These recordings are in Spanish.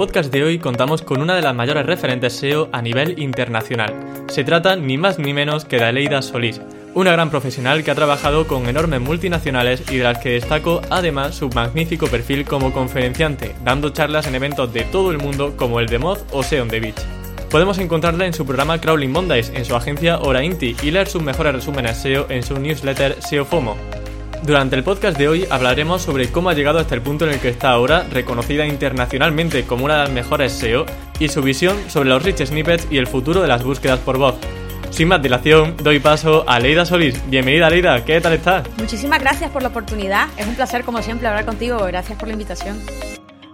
Podcast de hoy contamos con una de las mayores referentes SEO a nivel internacional. Se trata ni más ni menos que de Aleida Solís, una gran profesional que ha trabajado con enormes multinacionales y de las que destaco además su magnífico perfil como conferenciante, dando charlas en eventos de todo el mundo como el de Moz o SEO on the Beach. Podemos encontrarla en su programa Crawling Mondays, en su agencia Hora Inti y leer sus mejores resúmenes SEO en su newsletter SEO FOMO. Durante el podcast de hoy hablaremos sobre cómo ha llegado hasta el punto en el que está ahora, reconocida internacionalmente como una de las mejores SEO, y su visión sobre los rich snippets y el futuro de las búsquedas por voz. Sin más dilación, doy paso a Leida Solís. Bienvenida, Leida, ¿qué tal estás? Muchísimas gracias por la oportunidad. Es un placer, como siempre, hablar contigo. Gracias por la invitación.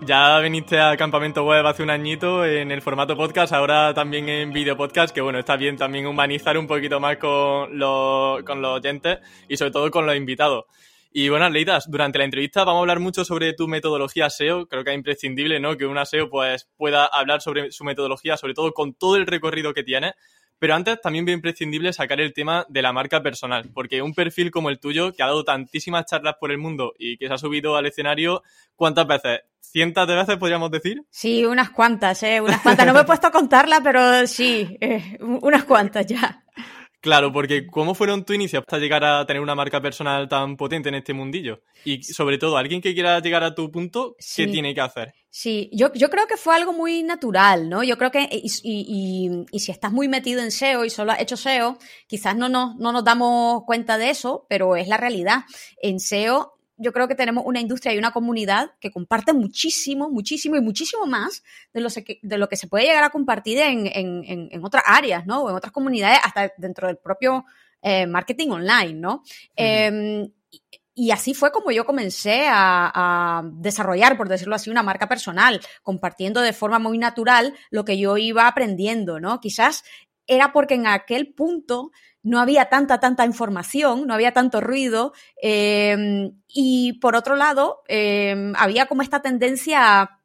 Ya viniste al campamento web hace un añito en el formato podcast, ahora también en video podcast, que bueno, está bien también humanizar un poquito más con los, con los oyentes y sobre todo con los invitados. Y bueno, Leidas, durante la entrevista vamos a hablar mucho sobre tu metodología SEO. Creo que es imprescindible, ¿no? Que una SEO pues pueda hablar sobre su metodología, sobre todo con todo el recorrido que tiene. Pero antes también es imprescindible sacar el tema de la marca personal, porque un perfil como el tuyo, que ha dado tantísimas charlas por el mundo y que se ha subido al escenario, ¿cuántas veces? ¿Cientos de veces podríamos decir? Sí, unas cuantas, ¿eh? Unas cuantas. No me he puesto a contarla, pero sí, eh, unas cuantas ya. Claro, porque ¿cómo fueron tu inicio hasta llegar a tener una marca personal tan potente en este mundillo? Y sobre todo, alguien que quiera llegar a tu punto, ¿qué tiene que hacer? Sí, yo, yo, creo que fue algo muy natural, ¿no? Yo creo que, y, y, y, si estás muy metido en SEO y solo has hecho SEO, quizás no nos, no nos damos cuenta de eso, pero es la realidad. En SEO yo creo que tenemos una industria y una comunidad que comparte muchísimo, muchísimo y muchísimo más de lo, que, de lo que se puede llegar a compartir en, en, en, otras áreas, ¿no? O en otras comunidades, hasta dentro del propio eh, marketing online, ¿no? eh, y así fue como yo comencé a, desarrollar, por decirlo así, una marca personal, compartiendo de forma muy natural lo que yo iba aprendiendo, ¿no? Quizás era porque en aquel punto no había tanta, tanta información, no había tanto ruido. Eh, y por otro lado, eh, había como esta tendencia a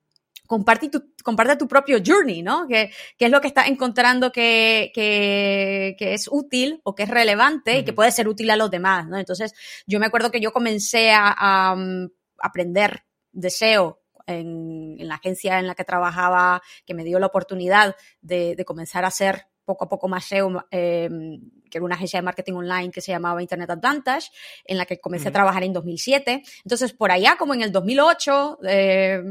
compartir tu, comparte tu propio journey, ¿no? Que, que, es lo que estás encontrando que, que, que, es útil o que es relevante y que puede ser útil a los demás, ¿no? Entonces, yo me acuerdo que yo comencé a, a um, aprender deseo en, en, la agencia en la que trabajaba, que me dio la oportunidad de, de comenzar a hacer poco a poco más SEO, eh, que era una agencia de marketing online que se llamaba Internet Advantage, en la que comencé a trabajar en 2007. Entonces, por allá, como en el 2008 eh,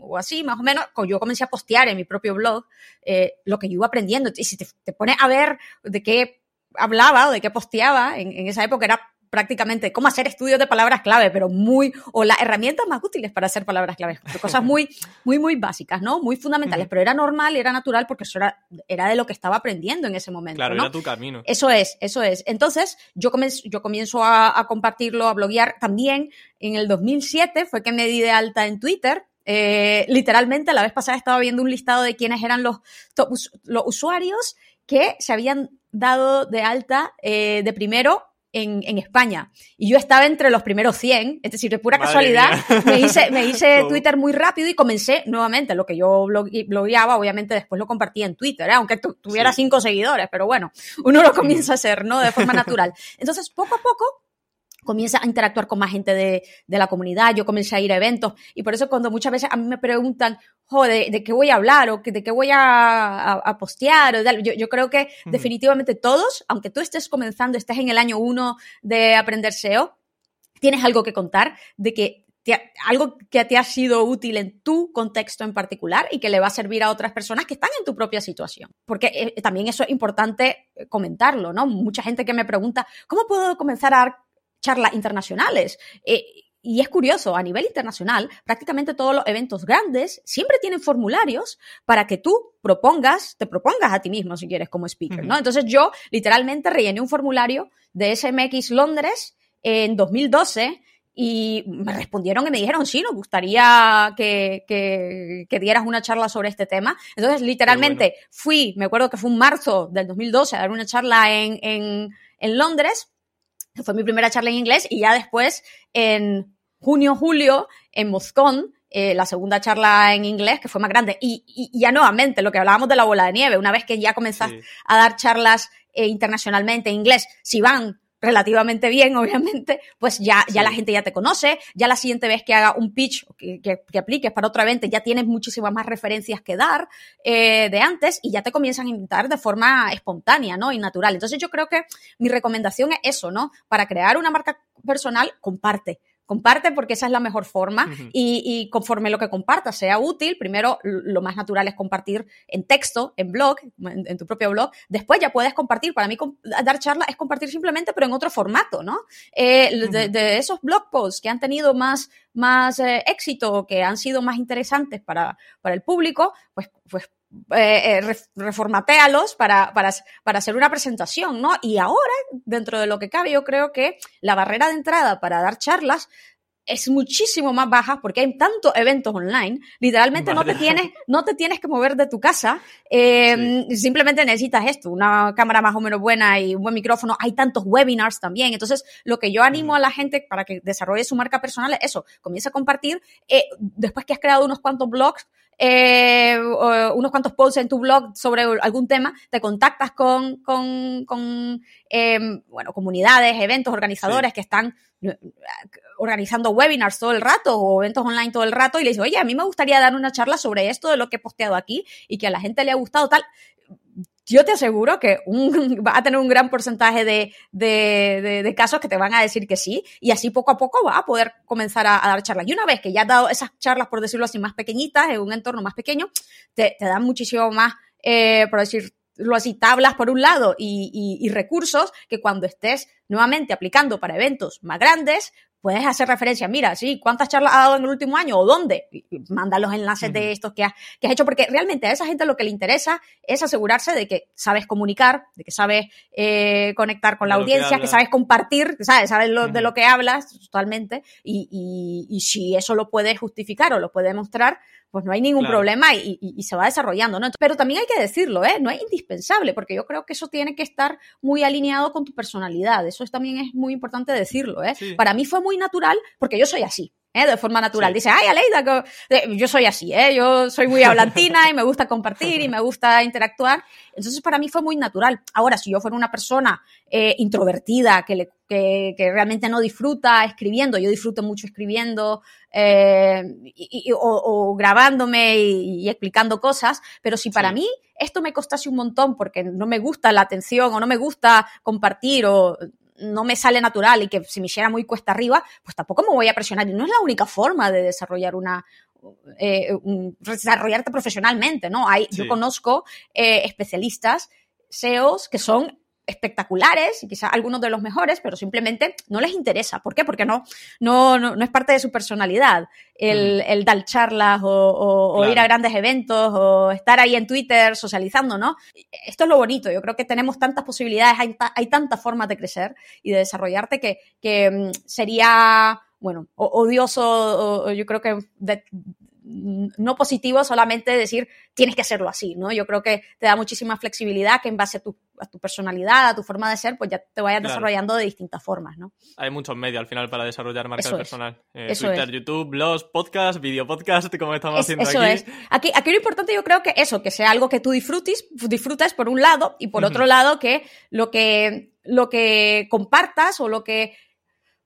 o así, más o menos, yo comencé a postear en mi propio blog eh, lo que yo iba aprendiendo. Y si te, te, pones a ver de qué hablaba o de qué posteaba, en, en esa época era prácticamente cómo hacer estudios de palabras clave, pero muy, o las herramientas más útiles para hacer palabras clave. Cosas muy, muy, muy básicas, ¿no? Muy fundamentales, pero era normal era natural porque eso era, era de lo que estaba aprendiendo en ese momento. Claro, ¿no? era tu camino. Eso es, eso es. Entonces, yo comienzo, yo comienzo a, a compartirlo, a bloguear también. En el 2007 fue que me di de alta en Twitter, eh, literalmente, la vez pasada estaba viendo un listado de quiénes eran los, top, los usuarios que se habían dado de alta eh, de primero en, en, España. Y yo estaba entre los primeros 100, es decir, de pura Madre casualidad, me hice, me hice Twitter muy rápido y comencé nuevamente lo que yo blogueaba, obviamente después lo compartía en Twitter, ¿eh? aunque tu, tuviera sí. cinco seguidores, pero bueno, uno lo comienza a hacer, ¿no? De forma natural. Entonces, poco a poco, comienza a interactuar con más gente de, de, la comunidad, yo comencé a ir a eventos y por eso cuando muchas veces a mí me preguntan, joder, ¿de, qué voy a hablar o de qué voy a, a, a postear? O yo, yo, creo que uh -huh. definitivamente todos, aunque tú estés comenzando, estés en el año uno de aprender SEO, tienes algo que contar de que te, algo que te ha sido útil en tu contexto en particular y que le va a servir a otras personas que están en tu propia situación. Porque eh, también eso es importante comentarlo, ¿no? Mucha gente que me pregunta, ¿cómo puedo comenzar a dar charlas internacionales? Eh, y es curioso, a nivel internacional, prácticamente todos los eventos grandes siempre tienen formularios para que tú propongas, te propongas a ti mismo si quieres como speaker. ¿no? Entonces yo literalmente rellené un formulario de SMX Londres en 2012 y me respondieron y me dijeron, sí, nos gustaría que, que, dieras una charla sobre este tema. Entonces, literalmente, fui, me acuerdo que fue un marzo del 2012 a dar una charla en, en, en Londres, fue mi primera charla en inglés, y ya después, en junio, julio, en Moscón, eh, la segunda charla en inglés, que fue más grande. Y, y, ya nuevamente, lo que hablábamos de la bola de nieve, una vez que ya comenzás a dar charlas eh, internacionalmente en inglés, si van relativamente bien, obviamente, pues ya, ya la gente ya te conoce, ya la siguiente vez que haga un pitch que, que, apliques para otra evento, ya tienes muchísimas más referencias que dar eh, de antes y ya te comienzan a invitar de forma espontánea, ¿no? Y natural. Entonces yo creo que mi recomendación es eso, ¿no? Para crear una marca personal, comparte comparte porque esa es la mejor forma y, conforme lo que compartas sea útil, primero lo más natural es compartir en texto, en blog, en, tu propio blog, después ya puedes compartir, para mí dar charla es compartir simplemente pero en otro formato, ¿no? Eh, de, esos blog posts que han tenido más, más eh, éxito, que han sido más interesantes para, para el público, pues, pues eh, eh reformatealos para, para, para, hacer una presentación, ¿no? Y ahora, dentro de lo que cabe, yo creo que la barrera de entrada para dar charlas es muchísimo más baja porque hay tantos eventos online. Literalmente no te, tienes, no te tienes que mover de tu casa. Eh, simplemente necesitas esto, una cámara más o menos buena y un buen micrófono. Hay tantos webinars también. Entonces, lo que yo animo a la gente para que desarrolle su marca personal es eso. Comienza a compartir. Eh, después que has creado unos cuantos blogs, eh, unos cuantos posts en tu blog sobre algún tema, te contactas con, con, con em, bueno, comunidades, eventos, organizadores que están eh, organizando webinars todo el rato o eventos online todo el rato y le dices, oye, a mí me gustaría dar una charla sobre esto de lo que he posteado aquí y que a la gente le ha gustado tal yo te aseguro que un, va a tener un gran porcentaje de, de, casos que te van a decir que sí, y así poco a poco va a poder comenzar a, dar charlas. Y una vez que ya has dado esas charlas, por decirlo así, más pequeñitas, en un entorno más pequeño, te, dan muchísimo más, eh, por decirlo así, tablas por un lado y recursos que cuando estés nuevamente aplicando para eventos más grandes, puedes hacer referencia, mira, sí, ¿cuántas charlas ha dado en el último año o dónde? manda los enlaces de estos que has, que has hecho, porque realmente a esa gente lo que le interesa es asegurarse de que sabes comunicar, de que sabes eh, conectar con la audiencia, que, sabes compartir, sabes, sabes de lo que hablas totalmente, y, y, y si eso lo puedes justificar o lo puedes mostrar, pues no hay ningún problema y, y, se va desarrollando, ¿no? Pero también hay que decirlo, ¿eh? No es indispensable, porque yo creo que eso tiene que estar muy alineado con tu personalidad. Eso también es muy importante decirlo, ¿eh? Para mí fue muy natural, porque yo soy así. ¿Eh? de forma natural. Dice, ay, Aleida, yo soy así, ¿eh? yo soy muy hablantina y me gusta compartir y me gusta interactuar. Entonces, para mí fue muy natural. Ahora, si yo fuera una persona eh, introvertida, que, le, que, que, realmente no disfruta escribiendo, yo disfruto mucho escribiendo eh, y, o, o, grabándome y, y, explicando cosas, pero si para mí esto me costase un montón porque no me gusta la atención o no me gusta compartir o no me sale natural y que si me hiciera muy cuesta arriba, pues tampoco me voy a presionar. Y no es la única forma de desarrollar una, eh, desarrollarte profesionalmente, ¿no? Hay, Yo conozco eh, especialistas, SEOs, que son espectaculares y quizás algunos de los mejores, pero simplemente no les interesa. ¿Por qué? Porque no, no, no, es parte de su personalidad el, el dar charlas o, ir a grandes eventos o estar ahí en Twitter socializando, ¿no? Esto es lo bonito. Yo creo que tenemos tantas posibilidades, hay, hay tantas formas de crecer y de desarrollarte que, que mm, sería bueno, odioso, o, yo creo que no positivo solamente decir tienes que hacerlo así, ¿no? Yo creo que te da muchísima flexibilidad que en base a tu, a tu personalidad, a tu forma de ser, pues ya te vayas desarrollando de distintas formas, ¿no? Hay muchos medios al final para desarrollar marca personal. Eh, Twitter, YouTube, blogs, podcast, video podcast, como estamos haciendo eso aquí. Es. aquí. Aquí lo importante yo creo que eso, que sea algo que tú disfrutes, disfrutes por un lado y por otro lado que lo que lo que compartas o lo que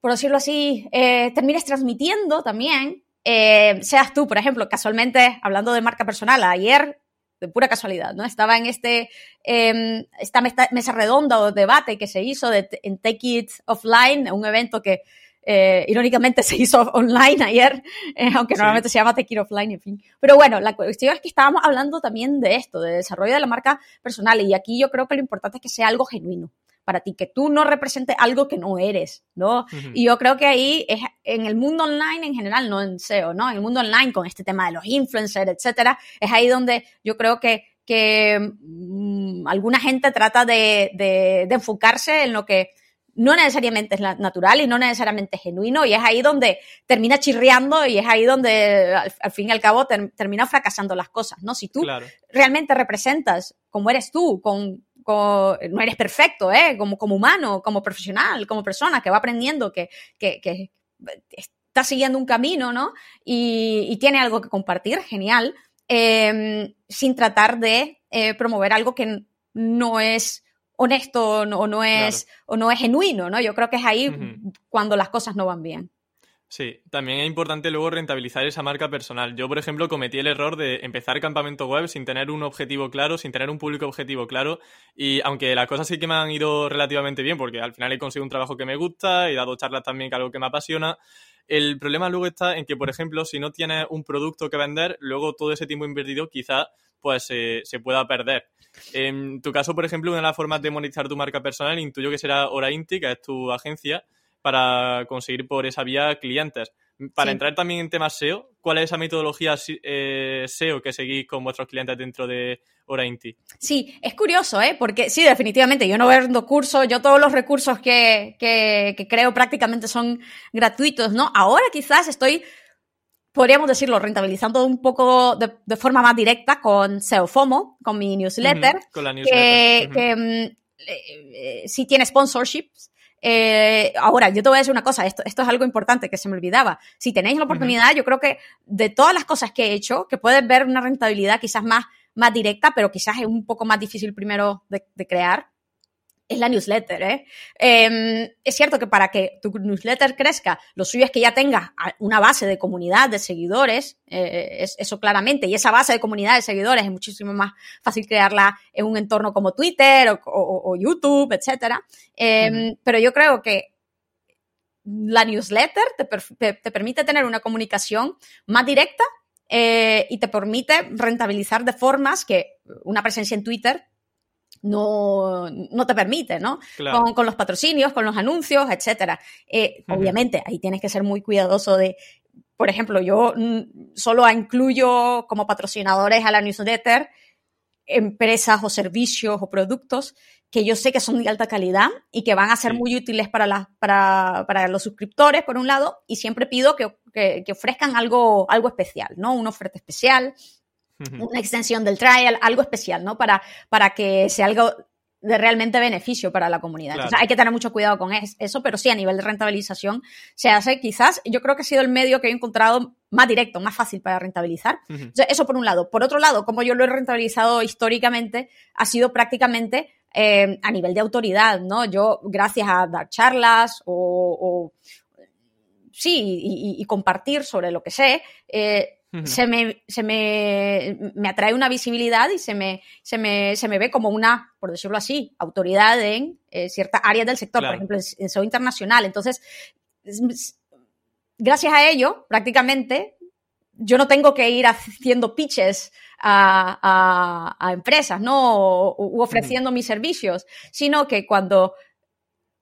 por decirlo así, eh, termines transmitiendo también, eh, seas tú, por ejemplo, casualmente, hablando de marca personal, ayer, de pura casualidad, ¿no? Estaba en este, eh, esta mesa redonda o debate que se hizo de, en Take It Offline, un evento que eh, irónicamente se hizo online ayer, eh, aunque normalmente se llama Take It Offline, en fin. Pero bueno, la cuestión es que estábamos hablando también de esto, de desarrollo de la marca personal, y aquí yo creo que lo importante es que sea algo genuino para ti, que tú no representes algo que no eres, ¿no? Y yo creo que ahí es en el mundo online en general, no en SEO, ¿no? En el mundo online con este tema de los influencers, etcétera, es ahí donde yo creo que, que mm, alguna gente trata de, de, de enfocarse en lo que no necesariamente es natural y no necesariamente es genuino y es ahí donde termina chirriando y es ahí donde al, fin y al cabo termina fracasando las cosas, ¿no? Si tú realmente representas como eres tú, con, no eres perfecto, ¿eh? Como, como humano, como profesional, como persona que va aprendiendo, que, que, que está siguiendo un camino, ¿no? Y, tiene algo que compartir, genial, em, sin tratar de eh, promover algo que no es honesto o no, es, o no es genuino, ¿no? Yo creo que es ahí cuando las cosas no van bien. Sí, también es importante luego rentabilizar esa marca personal. Yo, por ejemplo, cometí el error de empezar campamento web sin tener un objetivo claro, sin tener un público objetivo claro. Y aunque las cosas sí que me han ido relativamente bien, porque al final he conseguido un trabajo que me gusta, he dado charlas también que algo que me apasiona, el problema luego está en que, por ejemplo, si no tienes un producto que vender, luego todo ese tiempo invertido quizás pues se pueda perder. En tu caso, por ejemplo, una de las formas de monetizar tu marca personal intuyo que será Orainti, que es tu agencia, para conseguir por esa vía clientes. Para entrar también en temas SEO, ¿cuál es esa metodología eh, SEO que seguís con vuestros clientes dentro de Orainti? Sí, es curioso, ¿eh? Porque sí, definitivamente, yo no vendo cursos, yo todos los recursos que, que creo prácticamente son gratuitos, ¿no? Ahora quizás estoy podríamos decirlo, rentabilizando un poco de, forma más directa con SEO FOMO, con mi newsletter. con la newsletter. Que, mm, eh, sí tiene sponsorships. Eh, ahora, yo te voy a decir una cosa, esto, esto es algo importante que se me olvidaba. Si tenéis la oportunidad, yo creo que de todas las cosas que he hecho, que puedes ver una rentabilidad quizás más, más directa, pero quizás es un poco más difícil primero de crear, es la newsletter. ¿eh? Em, es cierto que para que tu newsletter crezca, lo suyo es que ya tengas una base de comunidad de seguidores, eh, es, eso claramente, y esa base de comunidad de seguidores es muchísimo más fácil crearla en un entorno como Twitter o, YouTube, etc. Em, pero yo creo que la newsletter te, te, permite tener una comunicación más directa eh, y te permite rentabilizar de formas que una presencia en Twitter no, no te permite, ¿no? Con, los patrocinios, con los anuncios, etcétera. Eh, obviamente, ahí tienes que ser muy cuidadoso de, por ejemplo, yo mm, solo incluyo como patrocinadores a la newsletter empresas o servicios o productos que yo sé que son de alta calidad y que van a ser muy útiles para, para, para, los suscriptores, por un lado, y siempre pido que, que, ofrezcan algo, algo especial, ¿no? Una oferta especial, una extensión del trial, algo especial, ¿no? Para, para que sea algo de realmente beneficio para la comunidad. hay que tener mucho cuidado con eso, pero sí, a nivel de rentabilización se hace quizás, yo creo que ha sido el medio que he encontrado más directo, más fácil para rentabilizar. eso por un lado. Por otro lado, como yo lo he rentabilizado históricamente, ha sido prácticamente eh, a nivel de autoridad, ¿no? Yo, gracias a dar charlas o, sí, y, compartir sobre lo que sé, eh, se, me, se me, me, atrae una visibilidad y se me, se, me, se me ve como una, por decirlo así, autoridad en eh, cierta área del sector, por ejemplo, en SEO internacional. Entonces, gracias a ello, prácticamente, yo no tengo que ir haciendo pitches a, a, empresas, ¿no? U, ofreciendo mis servicios, sino que cuando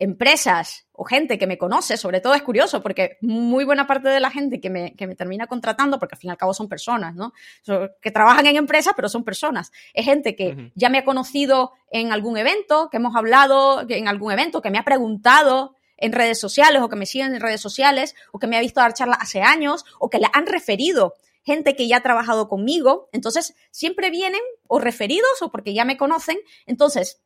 empresas o gente que me conoce, sobre todo es curioso porque muy buena parte de la gente que me, que me termina contratando, porque al fin y al cabo son personas, ¿no? que trabajan en empresas, pero son personas. Es gente que ya me ha conocido en algún evento, que hemos hablado en algún evento, que me ha preguntado en redes sociales o que me siguen en redes sociales o que me ha visto dar charlas hace años o que le han referido gente que ya ha trabajado conmigo. Entonces, siempre vienen o referidos o porque ya me conocen. Entonces,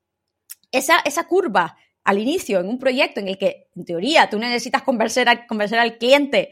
esa, esa curva al inicio en un proyecto en el que, en teoría, tú necesitas convencer, convencer al cliente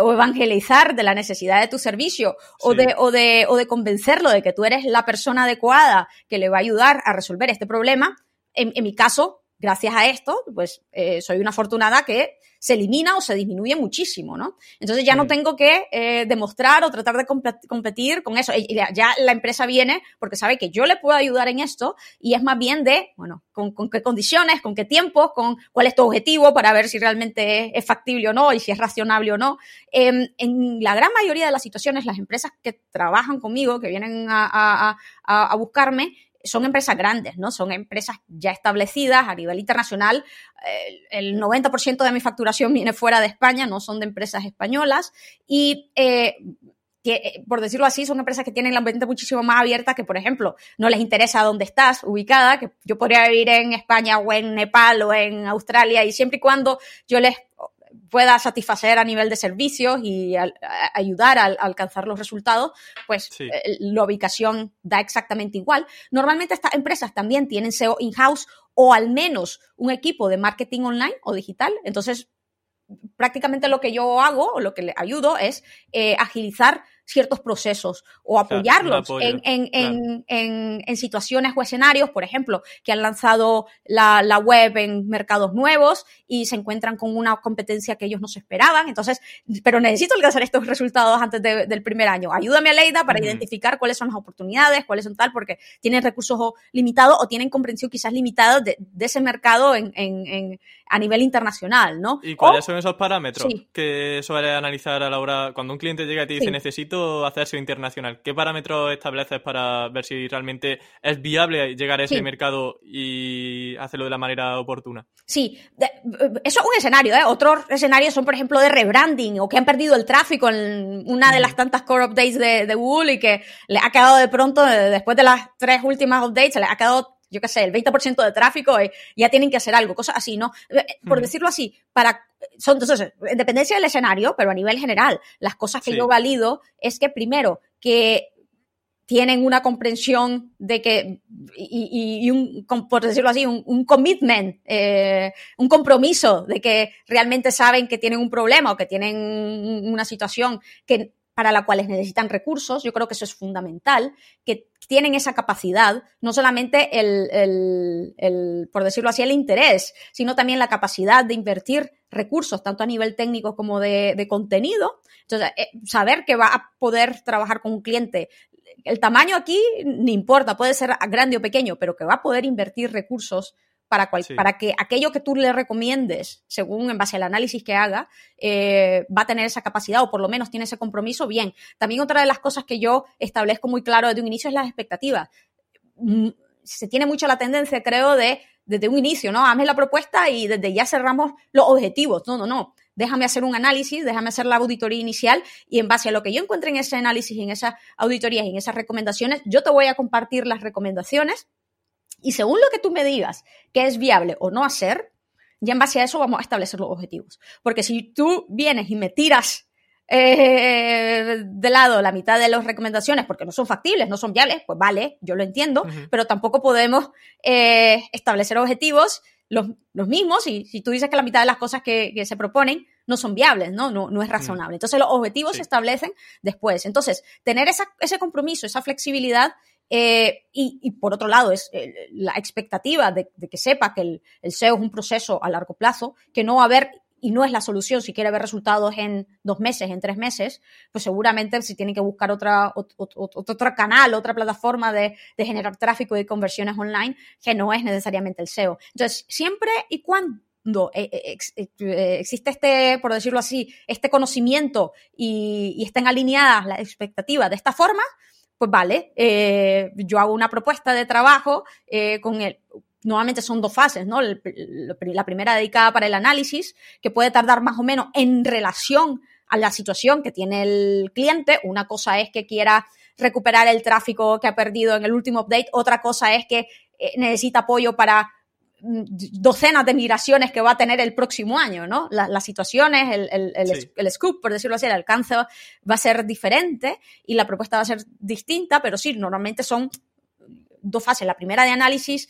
o evangelizar de la necesidad de tu servicio o, de, o, de, o de convencerlo de que tú eres la persona adecuada que le va a ayudar a resolver este problema, en, en mi caso, gracias a esto, pues eh, soy una afortunada que se elimina o se disminuye muchísimo, ¿no? Entonces ya no tengo que eh, demostrar o tratar de competir con eso. Ya la empresa viene porque sabe que yo le puedo ayudar en esto y es más bien de, bueno, con, qué condiciones, con qué tiempos, con cuál es tu objetivo para ver si realmente es, factible o no y si es razonable o no. Em, en la gran mayoría de las situaciones, las empresas que trabajan conmigo, que vienen a, a buscarme, son empresas grandes, ¿no? Son empresas ya establecidas a nivel internacional. El, 90% de mi facturación viene fuera de España, no son de empresas españolas. Y eh, eh, por decirlo así, son empresas que tienen la mente muchísimo más abierta que, por ejemplo, no les interesa dónde estás ubicada, que yo podría vivir en España o en Nepal o en Australia y siempre y cuando yo les pueda satisfacer a nivel de servicios y ayudar a, alcanzar los resultados, pues eh, la ubicación da exactamente igual. Normalmente estas empresas también tienen SEO in-house o al menos un equipo de marketing online o digital. Entonces, prácticamente lo que yo hago o lo que le ayudo es eh, agilizar ciertos procesos o apoyarlos en, situaciones o escenarios, por ejemplo, que han lanzado la, web en mercados nuevos y se encuentran con una competencia que ellos no se esperaban. Entonces, pero necesito alcanzar estos resultados antes del primer año. Ayúdame, Leida, para identificar cuáles son las oportunidades, cuáles son tal, porque tienen recursos limitados o tienen comprensión quizás limitada de, ese mercado a nivel internacional, ¿no? ¿Y cuáles son esos parámetros que suele analizar a la hora cuando un cliente llega y te dice necesito hacerse internacional? ¿Qué parámetros estableces para ver si realmente es viable llegar a ese mercado y hacerlo de la manera oportuna? Sí, eso es un escenario. ¿eh? Otros escenarios son, por ejemplo, de rebranding o que han perdido el tráfico en una de las tantas core updates de, Google y que le ha quedado de pronto, después de las tres últimas updates, le ha quedado yo qué sé, el 20% de tráfico y ya tienen que hacer algo, cosas así, ¿no? Eh, por decirlo así, para son entonces, en dependencia del escenario, pero a nivel general, las cosas que yo valido es que primero, que tienen una comprensión de que, y, un, por decirlo así, un, commitment, eh, un compromiso de que realmente saben que tienen un problema o que tienen una situación que para la cual necesitan recursos, yo creo que eso es fundamental, que tienen esa capacidad, no solamente el, por decirlo así, el interés, sino también la capacidad de invertir recursos, tanto a nivel técnico como de, contenido. Entonces, eh, saber que va a poder trabajar con un cliente. El tamaño aquí ni importa, puede ser grande o pequeño, pero que va a poder invertir recursos para, para que aquello que tú le recomiendes, según en base al análisis que haga, eh, va a tener esa capacidad o por lo menos tiene ese compromiso, bien. También otra de las cosas que yo establezco muy claro desde un inicio es las expectativas. Mm, se tiene mucho la tendencia, creo, de desde un inicio, ¿no? Hazme la propuesta y desde ya cerramos los objetivos. No, no, no. Déjame hacer un análisis, déjame hacer la auditoría inicial y en base a lo que yo encuentre en ese análisis, en esas auditorías y en esas recomendaciones, yo te voy a compartir las recomendaciones y según lo que tú me digas que es viable o no hacer, ya en base a eso vamos a establecer los objetivos. Porque si tú vienes y me tiras eh, de lado la mitad de las recomendaciones porque no son factibles, no son viables, pues vale, yo lo entiendo, pero tampoco podemos eh, establecer objetivos los, mismos y si tú dices que la mitad de las cosas que, se proponen no son viables, ¿no? No, no es razonable. Entonces los objetivos se establecen después. Entonces, tener ese compromiso, esa flexibilidad eh, y, por otro lado, es eh, la expectativa de, que sepa que el, SEO es un proceso a largo plazo, que no va a haber y no es la solución si quiere ver resultados en dos meses, en tres meses, pues seguramente si tiene que buscar otra, otro, canal, otra plataforma de, generar tráfico y conversiones online, que no es necesariamente el SEO. Entonces, siempre y cuando eh, existe este, por decirlo así, este conocimiento y, y estén alineadas las expectativas de esta forma, pues vale, eh, yo hago una propuesta de trabajo eh, con el, normalmente son dos fases, ¿no? La primera dedicada para el análisis, que puede tardar más o menos en relación a la situación que tiene el cliente. Una cosa es que quiera recuperar el tráfico que ha perdido en el último update, otra cosa es que eh, necesita apoyo para docenas de migraciones que va a tener el próximo año, ¿no? las situaciones, el, el, scoop, por decirlo así, el alcance va a ser diferente y la propuesta va a ser distinta, pero sí, normalmente son dos fases. La primera de análisis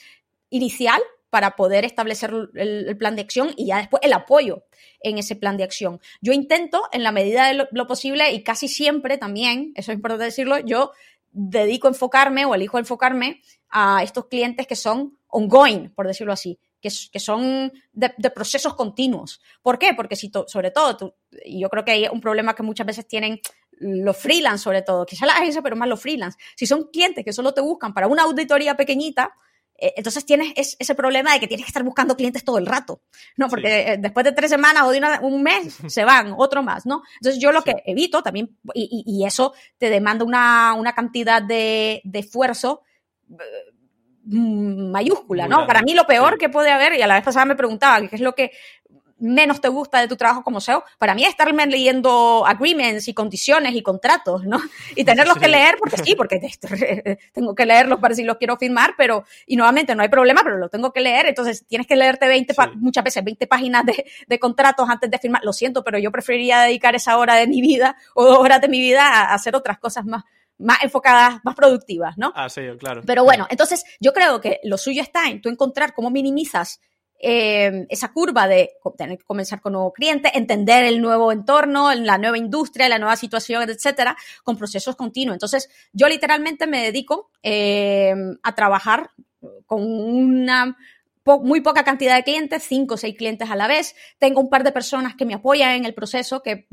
inicial para poder establecer el, plan de acción y ya después el apoyo en ese plan de acción. Yo intento, en la medida de lo posible y casi siempre también, eso es importante decirlo, yo dedico a enfocarme o elijo enfocarme a estos clientes que son ongoing, por decirlo así, que, que son de, procesos continuos. ¿Por qué? Porque si sobre todo, y yo creo que hay un problema que muchas veces tienen los freelance sobre todo, quizá la agencia, pero más los freelance. Si son clientes que solo te buscan para una auditoría pequeñita, eh, entonces tienes ese problema de que tienes que estar buscando clientes todo el rato, ¿no? Porque eh, después de tres semanas o de un mes se van, otro más, ¿no? Entonces yo lo que evito también, y, eso te demanda una, una cantidad de, de esfuerzo mm, mayúscula, ¿no? Para mí lo peor que puede haber, y a la vez pasada me preguntaba qué es lo que menos te gusta de tu trabajo como SEO, para mí es estarme leyendo agreements y condiciones y contratos, ¿no? Y tenerlos que leer, porque sí, porque tengo que leerlos para si los quiero firmar, pero, y nuevamente no hay problema, pero lo tengo que leer, entonces tienes que leerte 20, muchas veces 20 páginas de, de, contratos antes de firmar. Lo siento, pero yo preferiría dedicar esa hora de mi vida o dos horas de mi vida a hacer otras cosas más, más enfocadas, más productivas, ¿no? Ah, sí, claro. Pero bueno, entonces yo creo que lo suyo está en tú encontrar cómo minimizas eh, esa curva de tener que comenzar con nuevo cliente, entender el nuevo entorno, la nueva industria, la nueva situación, etcétera, con procesos continuos. Entonces, yo literalmente me dedico eh, a trabajar con una muy poca cantidad de clientes, cinco o seis clientes a la vez. Tengo un par de personas que me apoyan en el proceso, que,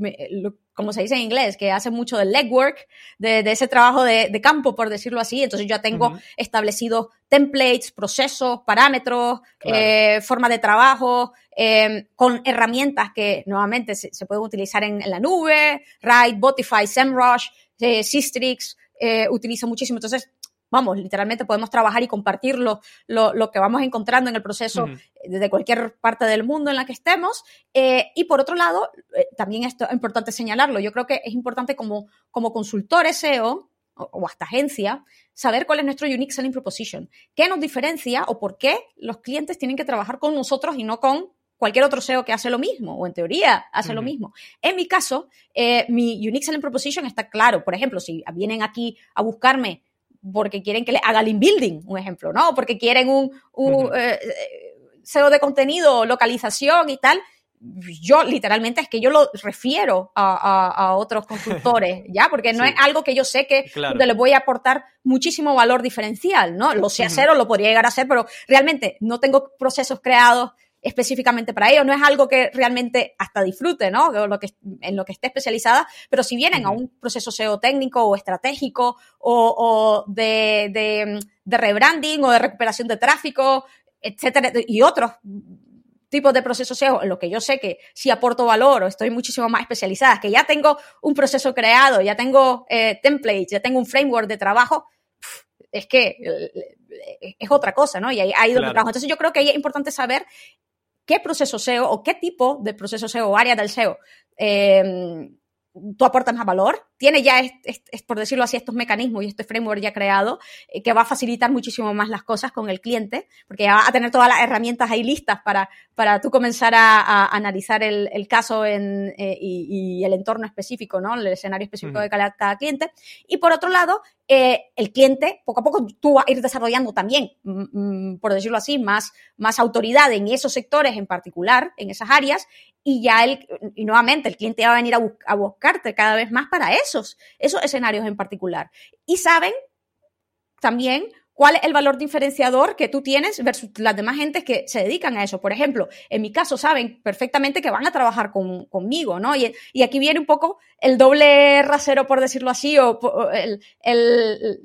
como se dice en inglés, que hacen mucho del legwork, de, de ese trabajo de, de, campo, por decirlo así. Entonces yo tengo establecidos templates, procesos, parámetros, eh, forma de trabajo, eh, con herramientas que nuevamente se, se pueden utilizar en, en, la nube, Ride, Botify, SEMrush, eh, Systrix, eh, utilizo muchísimo. Entonces, vamos, literalmente podemos trabajar y compartir lo, lo, que vamos encontrando en el proceso de cualquier parte del mundo en la que estemos. Eh, y por otro lado, eh, también esto es importante señalarlo, yo creo que es importante como, como consultor SEO o, hasta agencia, saber cuál es nuestro unique selling proposition, qué nos diferencia o por qué los clientes tienen que trabajar con nosotros y no con cualquier otro SEO que hace lo mismo, o en teoría hace lo mismo. En mi caso, eh, mi Unique Selling Proposition está claro. Por ejemplo, si vienen aquí a buscarme porque quieren que le haga link building, un ejemplo, ¿no? Porque quieren un, un eh, SEO de contenido, localización y tal. Yo literalmente es que yo lo refiero a, a, otros consultores, ¿ya? Porque no es algo que yo sé que le voy a aportar muchísimo valor diferencial, ¿no? Lo sé hacer o lo podría llegar a hacer, pero realmente no tengo procesos creados específicamente para ello. No es algo que realmente hasta disfrute, ¿no? Lo que, en lo que esté especializada, pero si vienen a un proceso SEO técnico o estratégico o, de, de, rebranding o de recuperación de tráfico, etcétera, y otros tipos de procesos SEO en lo que yo sé que si aporto valor o estoy muchísimo más especializada, que ya tengo un proceso creado, ya tengo eh, templates, ya tengo un framework de trabajo, es que eh, es otra cosa, ¿no? Y ahí, hay donde trabajo. Entonces yo creo que ahí es importante saber qué proceso SEO o qué tipo de proceso SEO o área del SEO eh, tú aportas más valor, tiene ya, es, por decirlo así, estos mecanismos y este framework ya creado, eh, que va a facilitar muchísimo más las cosas con el cliente, porque ya va a tener todas las herramientas ahí listas para, para tú comenzar a, analizar el, caso en, eh, y, el entorno específico, ¿no? El escenario específico de cada, cliente. Y por otro lado, eh, el cliente, poco a poco tú vas a ir desarrollando también, mm, mm, por decirlo así, más, más autoridad en esos sectores en particular, en esas áreas, y ya el, y nuevamente el cliente va a venir a, buscarte cada vez más para esos, esos escenarios en particular. Y saben también cuál es el valor diferenciador que tú tienes versus las demás gentes que se dedican a eso. Por ejemplo, en mi caso saben perfectamente que van a trabajar conmigo, ¿no? Y, y, aquí viene un poco el doble rasero, por decirlo así, o, el, el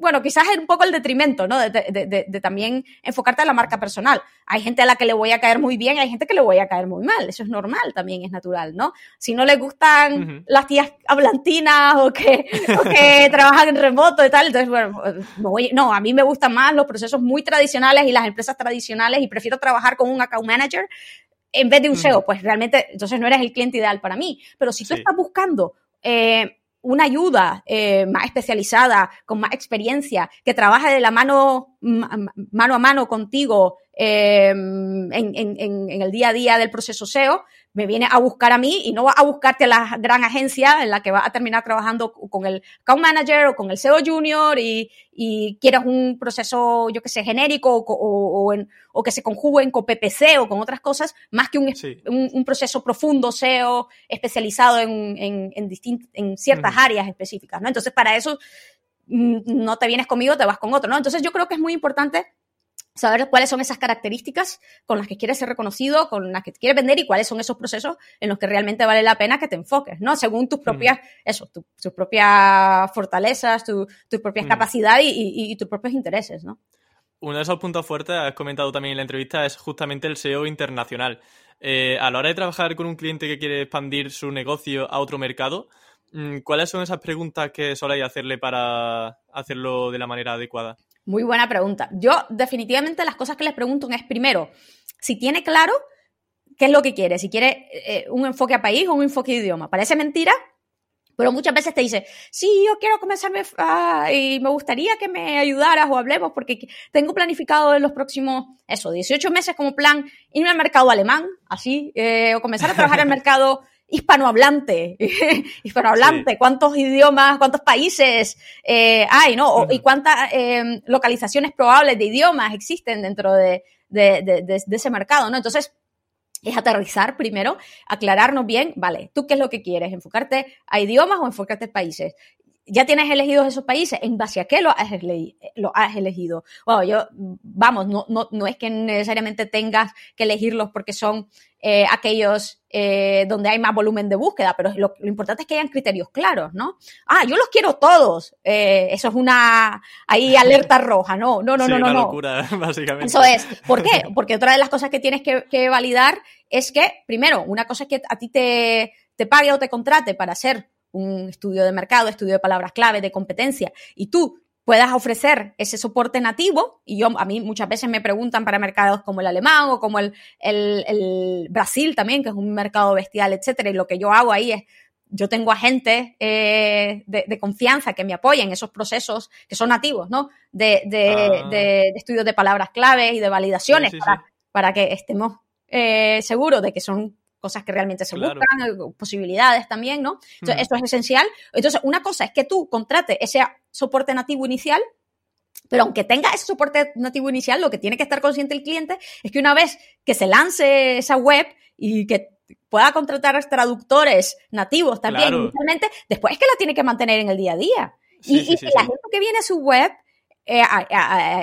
bueno, quizás es un poco el detrimento, ¿no? De, de, de, también enfocarte en la marca personal. Hay gente a la que le voy a caer muy bien, hay gente que le voy a caer muy mal. Eso es normal, también es natural, ¿no? Si no le gustan las tías hablantinas o que, o que trabajan en remoto y tal, entonces, bueno, no, a mí me gustan más los procesos muy tradicionales y las empresas tradicionales y prefiero trabajar con un account manager en vez de un SEO. Pues realmente, entonces no eres el cliente ideal para mí. Pero si tú estás buscando eh, una ayuda eh, más especializada, con más experiencia, que trabaje de la mano, mano a mano contigo eh, en, en, en, el día a día del proceso SEO, me viene a buscar a mí y no va a buscarte a la gran agencia en la que va a terminar trabajando con el account manager o con el SEO junior y, y quieres un proceso, yo que sé, genérico o, o, o, que se conjuguen con PPC o con otras cosas, más que un, un, proceso profundo SEO especializado en, en, en, en ciertas áreas específicas, ¿no? Entonces, para eso mm, no te vienes conmigo, te vas con otro, ¿no? Entonces, yo creo que es muy importante saber cuáles son esas características con las que quieres ser reconocido, con las que quieres vender y cuáles son esos procesos en los que realmente vale la pena que te enfoques, ¿no? Según tus propias, eso, tus propias fortalezas, tus propias capacidades y, tus propios intereses, ¿no? Uno de esos puntos fuertes, has comentado también en la entrevista, es justamente el SEO internacional. Eh, a la hora de trabajar con un cliente que quiere expandir su negocio a otro mercado, mm, ¿cuáles son esas preguntas que soléis hacerle para hacerlo de la manera adecuada? Muy buena pregunta. Yo definitivamente las cosas que les pregunto es primero, si tiene claro ¿qué es lo que quieres? Si quieres eh, un enfoque a país o un enfoque a idioma. Parece mentira, pero muchas veces te dice, sí, yo quiero comenzarme y me gustaría que me ayudaras o hablemos porque tengo planificado en los próximos, eso, 18 meses como plan irme al mercado alemán, así, eh, o comenzar a trabajar en el mercado hispanohablante, hispanohablante, cuántos idiomas, cuántos países eh, hay, ¿no? y cuántas em, localizaciones probables de idiomas existen dentro de, de, ese mercado, ¿no? Entonces, es aterrizar primero, aclararnos bien, vale, ¿tú qué es lo que quieres? ¿Enfocarte a idiomas o enfocarte a países? Ya tienes elegidos esos países, ¿en base a qué lo has, lo has elegido? Bueno, yo, vamos, no, no, no, es que necesariamente tengas que elegirlos porque son eh, aquellos eh, donde hay más volumen de búsqueda, pero lo, importante es que hayan criterios claros, ¿no? Ah, yo los quiero todos. Eh, eso es una ahí alerta roja, no, no, no, no, no. Una locura, básicamente. Eso es. ¿Por qué? Porque otra de las cosas que tienes que, que validar es que, primero, una cosa es que a ti te, te pague o te contrate para hacer un estudio de mercado, estudio de palabras clave, de competencia, y tú puedas ofrecer ese soporte nativo, y yo a mí muchas veces me preguntan para mercados como el alemán o como el, el, Brasil también, que es un mercado bestial, etcétera, y lo que yo hago ahí es yo tengo agentes eh, de, confianza que me apoyen en esos procesos que son nativos, ¿no? De, de, ah. de estudios de palabras clave y de validaciones para, para, que estemos eh, seguros de que son cosas que realmente se buscan, eh, posibilidades también, ¿no? Entonces, esto es esencial. Entonces, una cosa es que tú contrates ese soporte nativo inicial, pero aunque tenga ese soporte nativo inicial, lo que tiene que estar consciente el cliente es que una vez que se lance esa web y que pueda contratar traductores nativos también inicialmente, después es que la tiene que mantener en el día a día. y, la gente que viene a su web eh,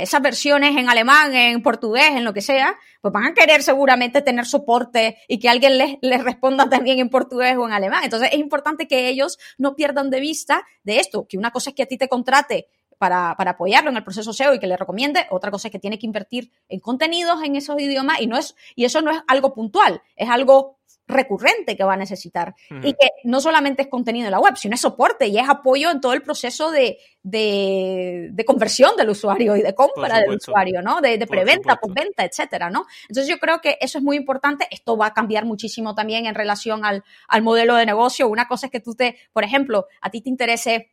esas versiones en alemán, en portugués, en lo que sea, pues van a querer seguramente tener soporte y que alguien les, les, responda también en portugués o en alemán. Entonces es importante que ellos no pierdan de vista de esto, que una cosa es que a ti te contrate para, para, apoyarlo en el proceso SEO y que le recomiende. Otra cosa es que tiene que invertir en contenidos en esos idiomas y no es, y eso no es algo puntual, es algo recurrente que va a necesitar. Y que no solamente es contenido en la web, sino es soporte y es apoyo en todo el proceso de, de, conversión del usuario y de compra del usuario, ¿no? De, de preventa, postventa, etcétera, ¿no? Entonces yo creo que eso es muy importante. Esto va a cambiar muchísimo también en relación al, al modelo de negocio. Una cosa es que tú te, por ejemplo, a ti te interese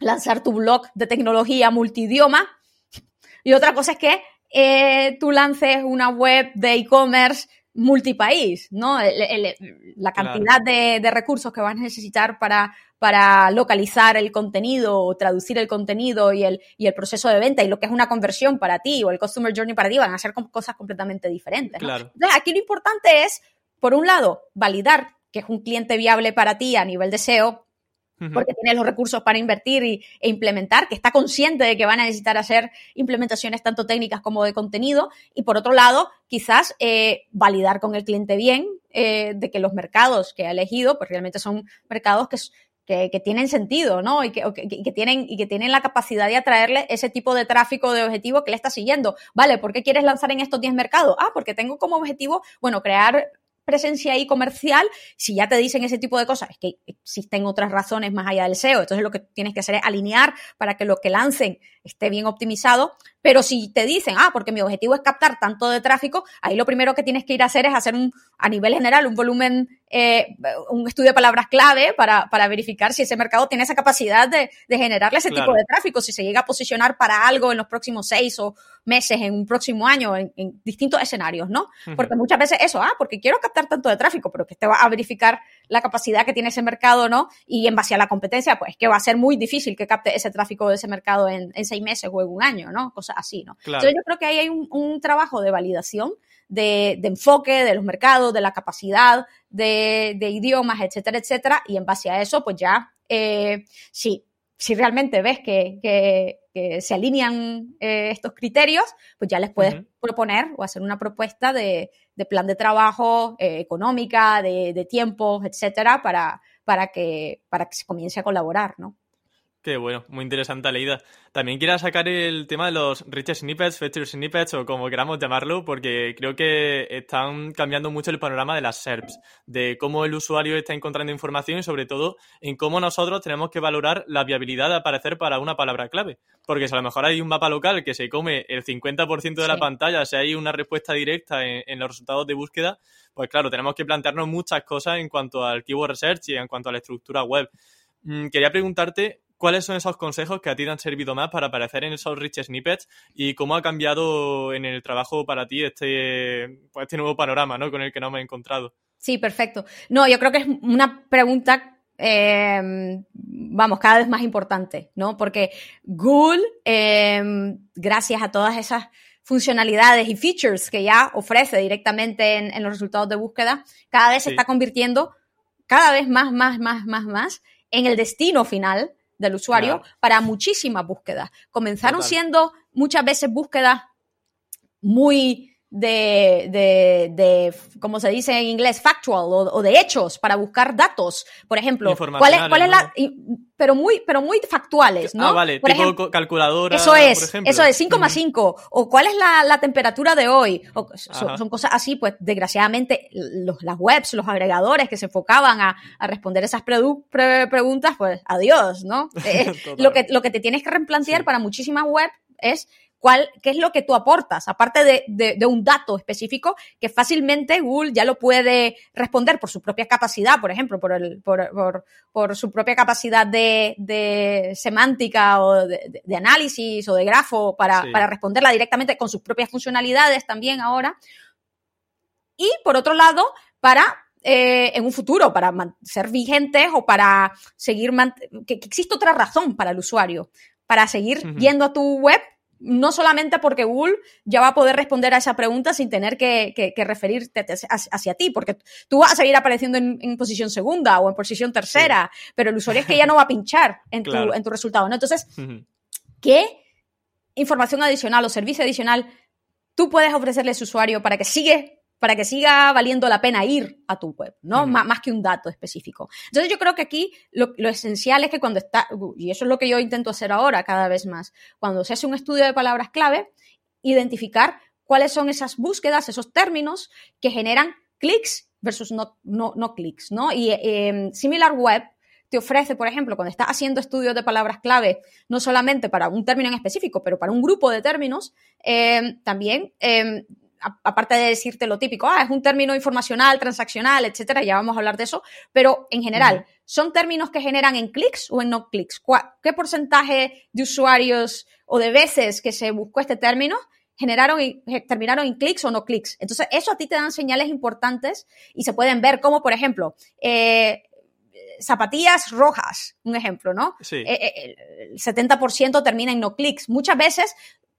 lanzar tu blog de tecnología multidioma y otra cosa es que eh, tú lances una web de e-commerce multipaís, ¿no? la cantidad de, recursos que vas a necesitar para, para localizar el contenido o traducir el contenido y el, y el proceso de venta y lo que es una conversión para ti o el customer journey para ti van a ser cosas completamente diferentes. Entonces, aquí lo importante es, por un lado, validar que es un cliente viable para ti a nivel de SEO, porque tiene los recursos para invertir y, e implementar, que está consciente de que van a necesitar hacer implementaciones tanto técnicas como de contenido. Y por otro lado, quizás eh, validar con el cliente bien eh, de que los mercados que ha elegido, pues realmente son mercados que, que, tienen sentido, ¿no? Y que, que, tienen, y que tienen la capacidad de atraerle ese tipo de tráfico de objetivo que le está siguiendo. Vale, ¿por qué quieres lanzar en estos 10 mercados? Ah, porque tengo como objetivo, bueno, crear presencia ahí comercial, si ya te dicen ese tipo de cosas, es que existen otras razones más allá del SEO. Entonces lo que tienes que hacer es alinear para que lo que lancen esté bien optimizado. Pero si te dicen, ah, porque mi objetivo es captar tanto de tráfico, ahí lo primero que tienes que ir a hacer es hacer un, a nivel general, un volumen, eh, un estudio de palabras clave para, para, verificar si ese mercado tiene esa capacidad de, de generarle ese tipo de tráfico, si se llega a posicionar para algo en los próximos seis o meses, en un próximo año, en, distintos escenarios, ¿no? Porque muchas veces eso, ah, porque quiero captar tanto de tráfico, pero que te va a verificar la capacidad que tiene ese mercado, ¿no? Y en base a la competencia, pues que va a ser muy difícil que capte ese tráfico de ese mercado en, seis meses o en un año, ¿no? Cosas así, ¿no? Entonces yo creo que ahí hay un, trabajo de validación, de, enfoque de los mercados, de la capacidad de, idiomas, etcétera, etcétera, y en base a eso, pues ya, eh, sí, si realmente ves que, que, se alinean eh, estos criterios, pues ya les puedes proponer o hacer una propuesta de, de plan de trabajo eh, económica, de, de tiempos, etcétera, para, para, que, para que se comience a colaborar, ¿no? Qué bueno, muy interesante leída. También quiero sacar el tema de los rich snippets, feature snippets o como queramos llamarlo, porque creo que están cambiando mucho el panorama de las SERPs, de cómo el usuario está encontrando información y sobre todo en cómo nosotros tenemos que valorar la viabilidad de aparecer para una palabra clave. Porque si a lo mejor hay un mapa local que se come el 50% de la pantalla, si hay una respuesta directa en, en los resultados de búsqueda, pues claro, tenemos que plantearnos muchas cosas en cuanto al keyword research y en cuanto a la estructura web. Mm, quería preguntarte ¿Cuáles son esos consejos que a ti te han servido más para aparecer en esos rich snippets y cómo ha cambiado en el trabajo para ti este, pues este nuevo panorama ¿no? con el que nos hemos encontrado? Sí, perfecto. No, yo creo que es una pregunta, eh, vamos, cada vez más importante, ¿no? Porque Google, eh, gracias a todas esas funcionalidades y features que ya ofrece directamente en, en los resultados de búsqueda, cada vez se está convirtiendo cada vez más, más, más, más, más en el destino final del usuario para muchísimas búsquedas. Comenzaron siendo muchas veces búsquedas muy de, de, de, como se dice en inglés, factual o, de hechos para buscar datos. Por ejemplo, ¿cuál es, cuál es la, pero muy, pero muy factuales, ¿no? Ah, vale, por tipo ejemplo, calculadora. Eso es, eso es, 5 más 5. O cuál es la, la temperatura de hoy. O, son, son, cosas así, pues desgraciadamente los, las webs, los agregadores que se enfocaban a, a responder esas pre, pre, preguntas, pues adiós, ¿no? Eh, lo, que, lo que te tienes que replantear sí. para muchísimas webs es cuál, qué es lo que tú aportas, aparte de, de, de, un dato específico que fácilmente Google ya lo puede responder por su propia capacidad, por ejemplo, por, el, por, por, por su propia capacidad de, de semántica o de, análisis o de grafo para, sí. para responderla directamente con sus propias funcionalidades también ahora. Y por otro lado, para eh, en un futuro para ser vigentes o para seguir, que, que, existe otra razón para el usuario, para seguir uh -huh. yendo a tu web no solamente porque Google ya va a poder responder a esa pregunta sin tener que, que, que referirte hacia ti, porque tú vas a seguir apareciendo en, en posición segunda o en posición tercera, sí. pero el usuario es que ya no va a pinchar en, claro. tu, en tu resultado, ¿no? Entonces, uh -huh. ¿qué información adicional o servicio adicional tú puedes ofrecerle a ese usuario para que sigue para que siga valiendo la pena ir a tu web, ¿no? Más, que un dato específico. Entonces yo creo que aquí lo, lo, esencial es que cuando está, y eso es lo que yo intento hacer ahora cada vez más, cuando se hace un estudio de palabras clave, identificar cuáles son esas búsquedas, esos términos que generan clics versus no, no, no clics, ¿no? Y eh, Similar Web te ofrece, por ejemplo, cuando estás haciendo estudios de palabras clave, no solamente para un término en específico, pero para un grupo de términos, eh, también eh, aparte de decirte lo típico, ah, es un término informacional, transaccional, etcétera, ya vamos a hablar de eso, pero en general. ¿son términos que generan en clics o en no clics? ¿Qué porcentaje de usuarios o de veces que se buscó este término generaron y terminaron en clics o no clics? Entonces, eso a ti te dan señales importantes y se pueden ver como, por ejemplo, eh, zapatillas rojas, un ejemplo, ¿no? Sí. Eh, eh, el 70% termina en no clics. Muchas veces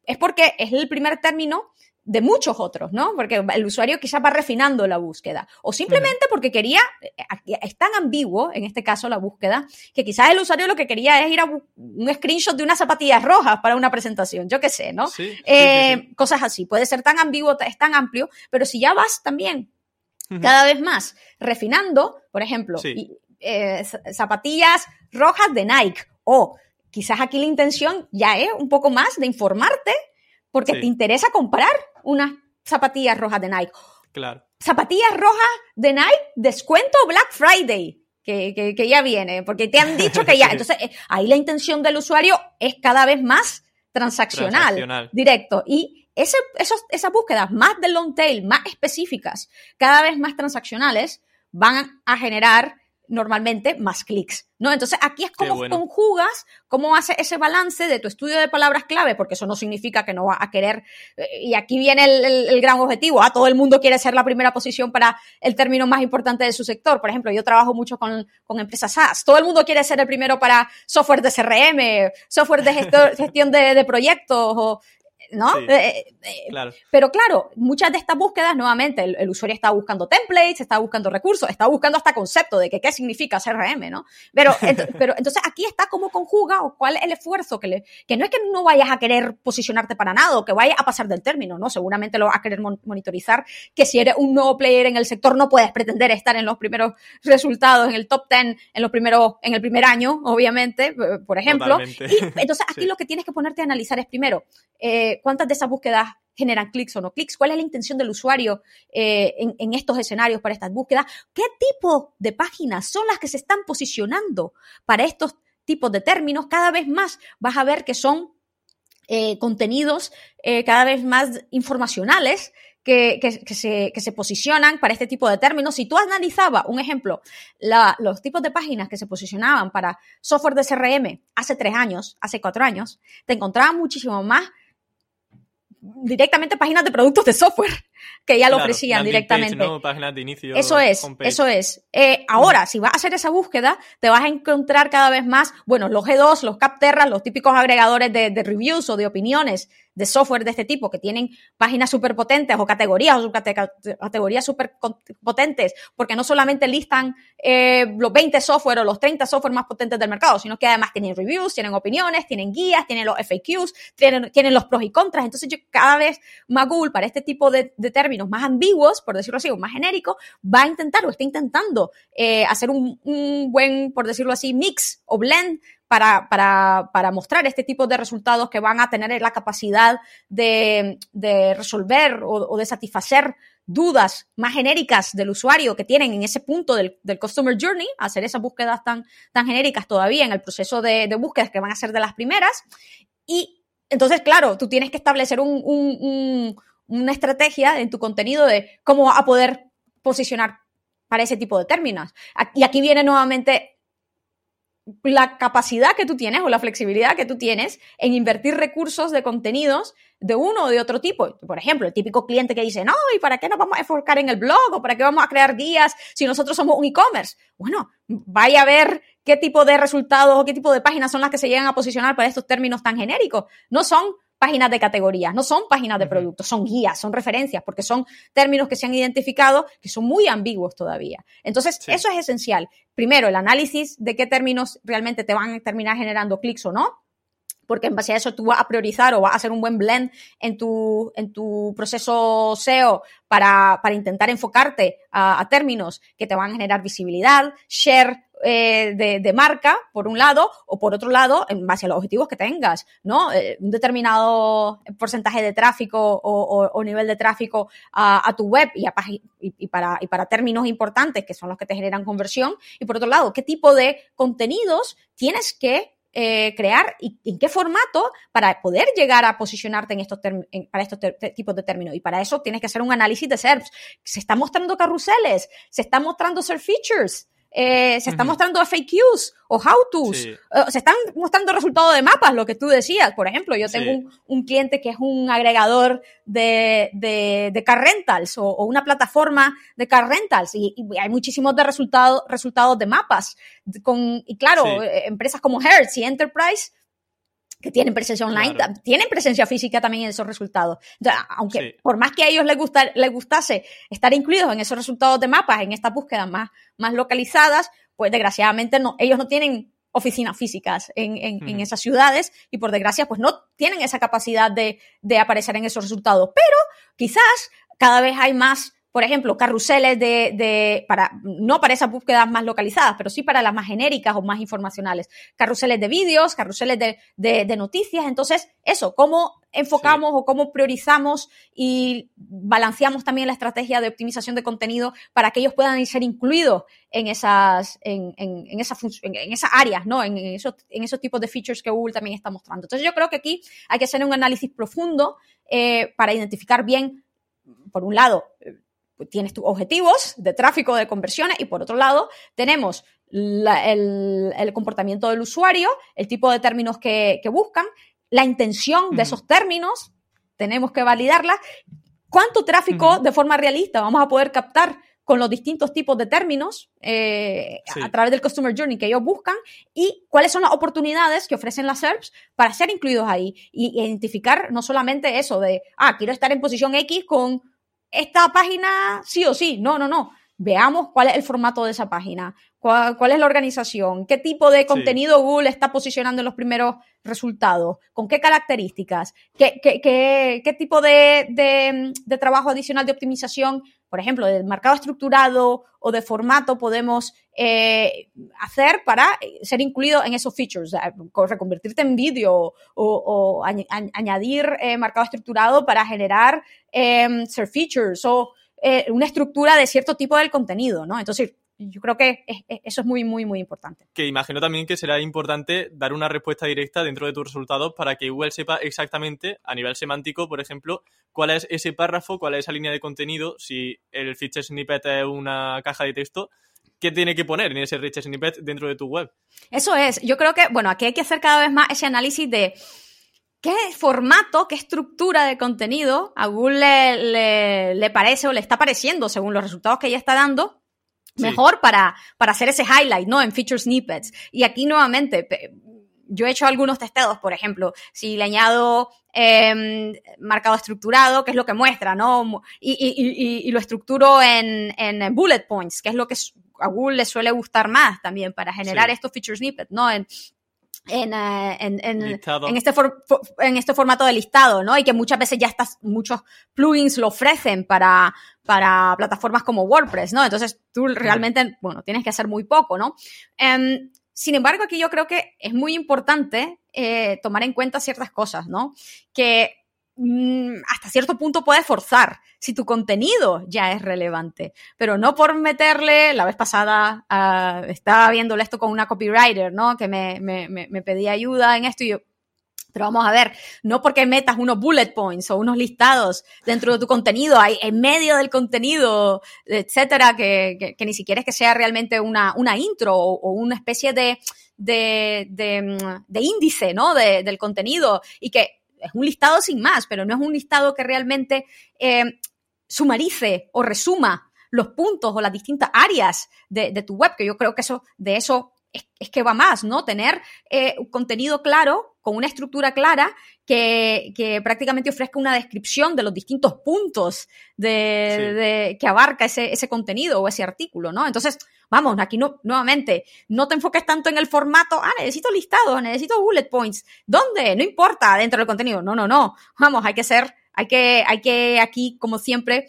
es porque es el primer término de muchos otros, ¿no? Porque el usuario quizás va refinando la búsqueda. O simplemente porque quería, eh, es tan ambiguo, en este caso, la búsqueda, que quizás el usuario lo que quería es ir a un screenshot de unas zapatillas rojas para una presentación, yo qué sé, ¿no? Sí, eh, sí, sí. Cosas así. Puede ser tan ambiguo, es tan amplio, pero si ya vas también cada vez más refinando, por ejemplo, eh, zapatillas rojas de Nike, o quizás aquí la intención ya es un poco más de informarte porque sí. te interesa comprar unas zapatillas rojas de Nike. Claro. Zapatillas rojas de Nike, descuento Black Friday. Que, que, que, ya viene, porque te han dicho que ya. Entonces, eh, ahí la intención del usuario es cada vez más transaccional, transaccional. directo. Y ese, esos, esas búsquedas más de long tail, más específicas, cada vez más transaccionales, van a generar normalmente más clics, ¿no? Entonces aquí es como bueno. conjugas, cómo hace ese balance de tu estudio de palabras clave, porque eso no significa que no va a querer, eh, y aquí viene el, el, el, gran objetivo, ah, todo el mundo quiere ser la primera posición para el término más importante de su sector, por ejemplo, yo trabajo mucho con, con empresas SaaS, todo el mundo quiere ser el primero para software de CRM, software de gestor, gestión de, de proyectos, o ¿no? Eh, eh, claro. Pero claro, muchas de estas búsquedas, nuevamente, el, usuario está buscando templates, está buscando recursos, está buscando hasta concepto de que qué significa CRM, ¿no? Pero, pero entonces aquí está cómo conjuga o cuál es el esfuerzo que le, que no es que no vayas a querer posicionarte para nada o que vayas a pasar del término, ¿no? Seguramente lo vas a querer monitorizar, que si eres un nuevo player en el sector no puedes pretender estar en los primeros resultados, en el top 10, en los primeros, en el primer año, obviamente, por ejemplo. Y entonces aquí lo que tienes que ponerte a analizar es primero, eh, cuántas de esas búsquedas generan clics o no clics, cuál es la intención del usuario eh, en, estos escenarios para estas búsquedas, qué tipo de páginas son las que se están posicionando para estos tipos de términos, cada vez más vas a ver que son eh, contenidos cada vez más informacionales que, se, posicionan para este tipo de términos. Si tú analizabas, un ejemplo, los tipos de páginas que se posicionaban para software de CRM hace tres años, hace cuatro años, te encontrabas muchísimo más directamente páginas de productos de software que ya lo ofrecían directamente. Páginas de inicio, eso es, eso es. Eh, ahora, si vas a hacer esa búsqueda, te vas a encontrar cada vez más, bueno, los G2, los Capterra, los típicos agregadores de, de reviews o de opiniones de software de este tipo que tienen páginas súper potentes o categorías o subcategorías súper potentes, porque no solamente listan eh, los 20 software o los 30 software más potentes del mercado, sino que además tienen reviews, tienen opiniones, tienen guías, tienen los FAQs, tienen, tienen los pros y contras. Entonces yo cada vez más Google para este tipo de, términos más ambiguos, por decirlo así, o más genéricos, va a intentar o está intentando eh, hacer un, un buen, por decirlo así, mix o blend para, para, para, mostrar este tipo de resultados que van a tener la capacidad de, de resolver o, de satisfacer dudas más genéricas del usuario que tienen en ese punto del, del, Customer Journey, hacer esas búsquedas tan, tan genéricas todavía en el proceso de, de búsquedas que van a ser de las primeras. Y entonces, claro, tú tienes que establecer un, un, un, una estrategia en tu contenido de cómo a poder posicionar para ese tipo de términos. Y aquí viene nuevamente la capacidad que tú tienes o la flexibilidad que tú tienes en invertir recursos de contenidos de uno o de otro tipo. Por ejemplo, el típico cliente que dice, no, ¿y para qué nos vamos a enfocar en el blog o para qué vamos a crear guías si nosotros somos un e-commerce? Bueno, vaya a ver qué tipo de resultados o qué tipo de páginas son las que se llegan a posicionar para estos términos tan genéricos. No son páginas de categorías, no son páginas de productos, son guías, son referencias, porque son términos que se han identificado que son muy ambiguos todavía. Entonces, eso es esencial. Primero, el análisis de qué términos realmente te van a terminar generando clics o no, porque en base a eso tú vas a priorizar o vas a hacer un buen blend en tu, en tu proceso SEO para, para intentar enfocarte a, a, términos que te van a generar visibilidad, share eh, de, marca, por un lado, o por otro lado, en base a los objetivos que tengas, ¿no? Eh, un determinado porcentaje de tráfico o, o, nivel de tráfico a, tu web y, a, y, y, para, y para términos importantes que son los que te generan conversión. Y por otro lado, ¿qué tipo de contenidos tienes que eh, crear y en qué formato para poder llegar a posicionarte en estos para estos tipos de términos. Y para eso tienes que hacer un análisis de SERPs. Se están mostrando carruseles, se están mostrando SERP features. Eh, se están mostrando FAQs o how-tos, eh, se están mostrando resultados de mapas, lo que tú decías. Por ejemplo, yo tengo un, cliente que es un agregador de, de, car rentals o, una plataforma de car rentals y, hay muchísimos de resultados, resultados de mapas. Con, y claro, eh, empresas como Hertz y Enterprise que tienen presencia online, tienen presencia física también en esos resultados. aunque por más que a ellos les, gusta, les gustase estar incluidos en esos resultados de mapas, en estas búsquedas más, más localizadas, pues desgraciadamente no, ellos no tienen oficinas físicas en, en, esas ciudades y por desgracia pues no tienen esa capacidad de, de aparecer en esos resultados. Pero quizás cada vez hay más por ejemplo, carruseles de, de, para, no para esas búsquedas más localizadas, pero sí para las más genéricas o más informacionales. Carruseles de vídeos, carruseles de, de, de, noticias. Entonces, eso, cómo enfocamos o cómo priorizamos y balanceamos también la estrategia de optimización de contenido para que ellos puedan ser incluidos en esas, en, en, en, esa en, esas áreas, ¿no? En, esos, en esos tipos de features que Google también está mostrando. Entonces, yo creo que aquí hay que hacer un análisis profundo eh, para identificar bien, por un lado, tienes tus objetivos de tráfico, de conversiones y por otro lado tenemos el, comportamiento del usuario, el tipo de términos que, buscan, la intención de esos términos, tenemos que validarla. ¿Cuánto tráfico de forma realista vamos a poder captar con los distintos tipos de términos eh, a través del Customer Journey que ellos buscan y cuáles son las oportunidades que ofrecen las SERPs para ser incluidos ahí y identificar no solamente eso de, ah, quiero estar en posición X con esta página sí o sí. No, no, no. Veamos cuál es el formato de esa página, cuál, es la organización, qué tipo de contenido Google está posicionando en los primeros resultados, con qué características, qué, qué, qué, tipo de, de, trabajo adicional de optimización, por ejemplo, de marcado estructurado o de formato podemos eh, hacer para ser incluido en esos features, reconvertirte en vídeo o, añadir eh, marcado estructurado para generar eh, ser features o eh, una estructura de cierto tipo del contenido, ¿no? Entonces, yo creo que eso es muy, muy, muy importante. Que imagino también que será importante dar una respuesta directa dentro de tus resultados para que Google sepa exactamente, a nivel semántico, por ejemplo, cuál es ese párrafo, cuál es esa línea de contenido, si el feature snippet es una caja de texto, ¿qué tiene que poner en ese rich snippet dentro de tu web? Eso es. Yo creo que, bueno, aquí hay que hacer cada vez más ese análisis de qué formato, qué estructura de contenido a Google le, parece o le está pareciendo según los resultados que ella está dando mejor para, para hacer ese highlight, ¿no? En feature snippets. Y aquí nuevamente, yo he hecho algunos testeos, por ejemplo, si le añado em, marcado estructurado, que es lo que muestra, ¿no? Y, lo estructuro en, bullet points, que es lo que a Google le suele gustar más también para generar estos feature snippets, ¿no? En, en, eh, en, en, en, este en este formato de listado, ¿no? Y que muchas veces ya estás, muchos plugins lo ofrecen para, para plataformas como WordPress, ¿no? Entonces tú realmente, bueno, tienes que hacer muy poco, ¿no? Em, sin embargo, aquí yo creo que es muy importante eh, tomar en cuenta ciertas cosas, ¿no? Que hasta cierto punto puedes forzar si tu contenido ya es relevante, pero no por meterle, la vez pasada uh, estaba viéndole esto con una copywriter, ¿no? Que me, me, me, pedía ayuda en esto y yo, pero vamos a ver, no porque metas unos bullet points o unos listados dentro de tu contenido, hay en medio del contenido, etcétera, que, que, ni siquiera es que sea realmente una, una intro o, una especie de, de, de, de índice, ¿no? De, del contenido y que es un listado sin más, pero no es un listado que realmente eh, sumarice o resuma los puntos o las distintas áreas de, tu web, que yo creo que eso, de eso es, que va más, ¿no? Tener eh, un contenido claro, con una estructura clara, que, prácticamente ofrezca una descripción de los distintos puntos de, que abarca ese, ese contenido o ese artículo, ¿no? Entonces, Vamos, aquí no, nuevamente, no te enfoques tanto en el formato, ah, necesito listados, necesito bullet points. ¿Dónde? No importa dentro del contenido. No, no, no. Vamos, hay que ser, hay que, hay que aquí, como siempre,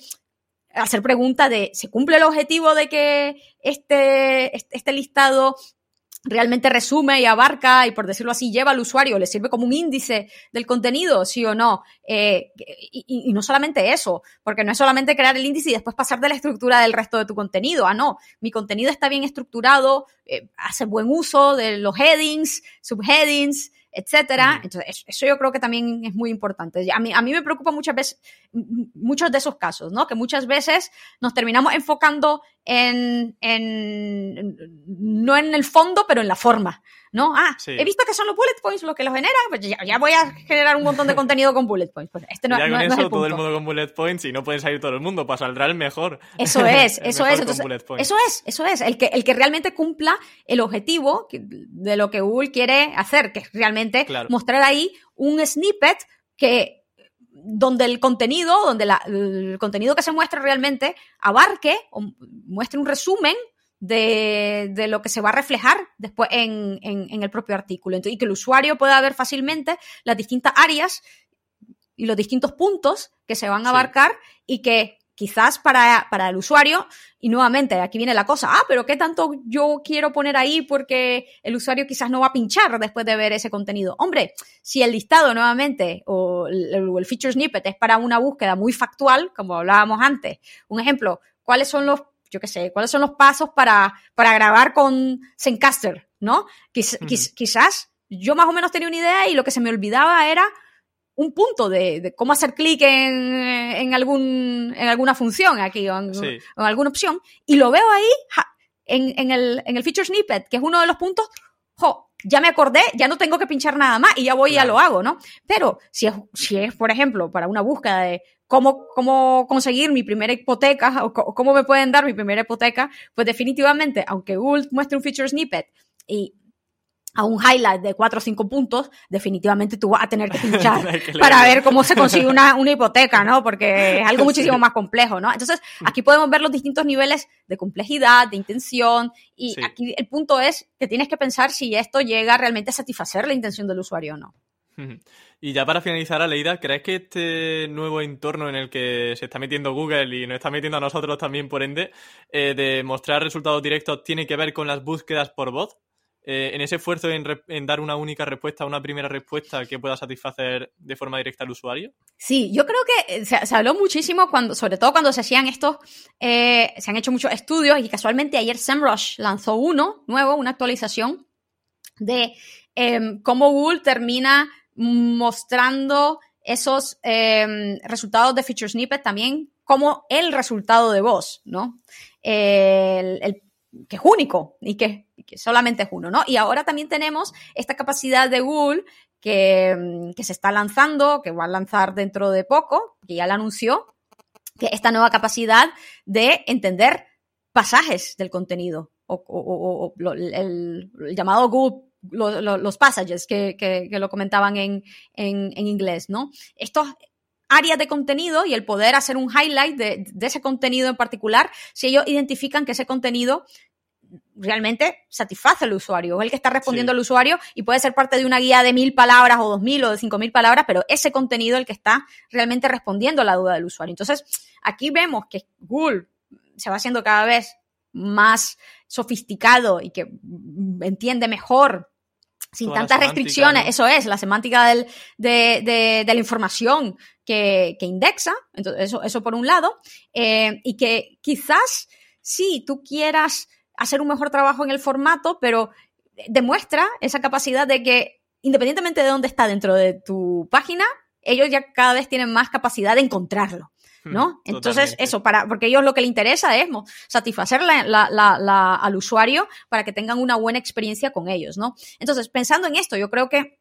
hacer pregunta de, ¿se cumple el objetivo de que este, este, este listado realmente resume y abarca y por decirlo así lleva al usuario, le sirve como un índice del contenido, sí o no. Eh, y, no solamente eso, porque no es solamente crear el índice y después pasar de la estructura del resto de tu contenido. Ah, no, mi contenido está bien estructurado, eh, hace buen uso de los headings, subheadings, etcétera. Entonces, eso yo creo que también es muy importante. A mí, a mí me preocupa muchas veces, muchos de esos casos, ¿no? Que muchas veces nos terminamos enfocando en, en, no en el fondo, pero en la forma, ¿no? Ah, he visto que son los bullet points los que los generan, pues ya, voy a generar un montón de contenido con bullet points. Pues este no, ya con eso todo el mundo con bullet points y no puede salir todo el mundo, para saldrá el mejor. Eso es, eso es. eso es, eso es. El que, el que realmente cumpla el objetivo de lo que Google quiere hacer, que es realmente mostrar ahí un snippet que donde el contenido, donde el contenido que se muestra realmente abarque o muestre un resumen de, lo que se va a reflejar después en, el propio artículo. y que el usuario pueda ver fácilmente las distintas áreas y los distintos puntos que se van a abarcar y que quizás para, para, el usuario, y nuevamente aquí viene la cosa, ah, pero ¿qué tanto yo quiero poner ahí porque el usuario quizás no va a pinchar después de ver ese contenido? Hombre, si el listado nuevamente o el, el feature snippet es para una búsqueda muy factual, como hablábamos antes, un ejemplo, ¿cuáles son los yo qué sé, cuáles son los pasos para, para grabar con Zencaster, ¿no? Quizás yo más o menos tenía una idea y lo que se me olvidaba era un punto de, cómo hacer clic en, en, algún, en alguna función aquí o en, alguna opción y lo veo ahí en, en, el, en el feature snippet, que es uno de los puntos, jo, ya me acordé, ya no tengo que pinchar nada más y ya voy y ya lo hago, ¿no? Pero si es, si es, por ejemplo, para una búsqueda de cómo, cómo conseguir mi primera hipoteca o cómo me pueden dar mi primera hipoteca, pues definitivamente, aunque Google muestre un feature snippet y a un highlight de cuatro o cinco puntos, definitivamente tú vas a tener que pinchar para ver cómo se consigue una, una, hipoteca, ¿no? Porque es algo muchísimo más complejo, ¿no? Entonces, aquí podemos ver los distintos niveles de complejidad, de intención, y aquí el punto es que tienes que pensar si esto llega realmente a satisfacer la intención del usuario o no. Y ya para finalizar, Aleida, ¿crees que este nuevo entorno en el que se está metiendo Google y nos está metiendo a nosotros también, por ende, eh, de mostrar resultados directos, tiene que ver con las búsquedas por voz? Eh, en ese esfuerzo en, dar una única respuesta, una primera respuesta que pueda satisfacer de forma directa al usuario? Sí, yo creo que eh, se, habló muchísimo, cuando, sobre todo cuando se hacían estos, eh, se han hecho muchos estudios y casualmente ayer SEMrush lanzó uno nuevo, una actualización de em, cómo Google termina mostrando esos em, resultados de feature snippet también como el resultado de voz, ¿no? el que es único y que, solamente es uno, ¿no? Y ahora también tenemos esta capacidad de Google que, mm, que, se está lanzando, que va a lanzar dentro de poco, que ya la anunció, que esta nueva capacidad de entender pasajes del contenido o, el, llamado Google los passages que, que, lo comentaban en, en, inglés, ¿no? Estos áreas de contenido y el poder hacer un highlight de, ese contenido en particular, si ellos identifican que ese contenido realmente satisface al usuario, es el que está respondiendo al usuario y puede ser parte de una guía de mil palabras o dos mil o de cinco mil palabras, pero ese contenido es el que está realmente respondiendo a la duda del usuario. Entonces, aquí vemos que Google se va haciendo cada vez más sofisticado y que entiende mejor sin tantas restricciones, eso es, la semántica del, de, de, de, la información que, que indexa, entonces eso, eso por un lado, eh, y que quizás si tú quieras hacer un mejor trabajo en el formato, pero demuestra esa capacidad de que independientemente de dónde está dentro de tu página, ellos ya cada vez tienen más capacidad de encontrarlo. Hmm, ¿No? Entonces, eso, para, porque ellos lo que les interesa es satisfacer al usuario para que tengan una buena experiencia con ellos, ¿no? Entonces, pensando en esto, yo creo que,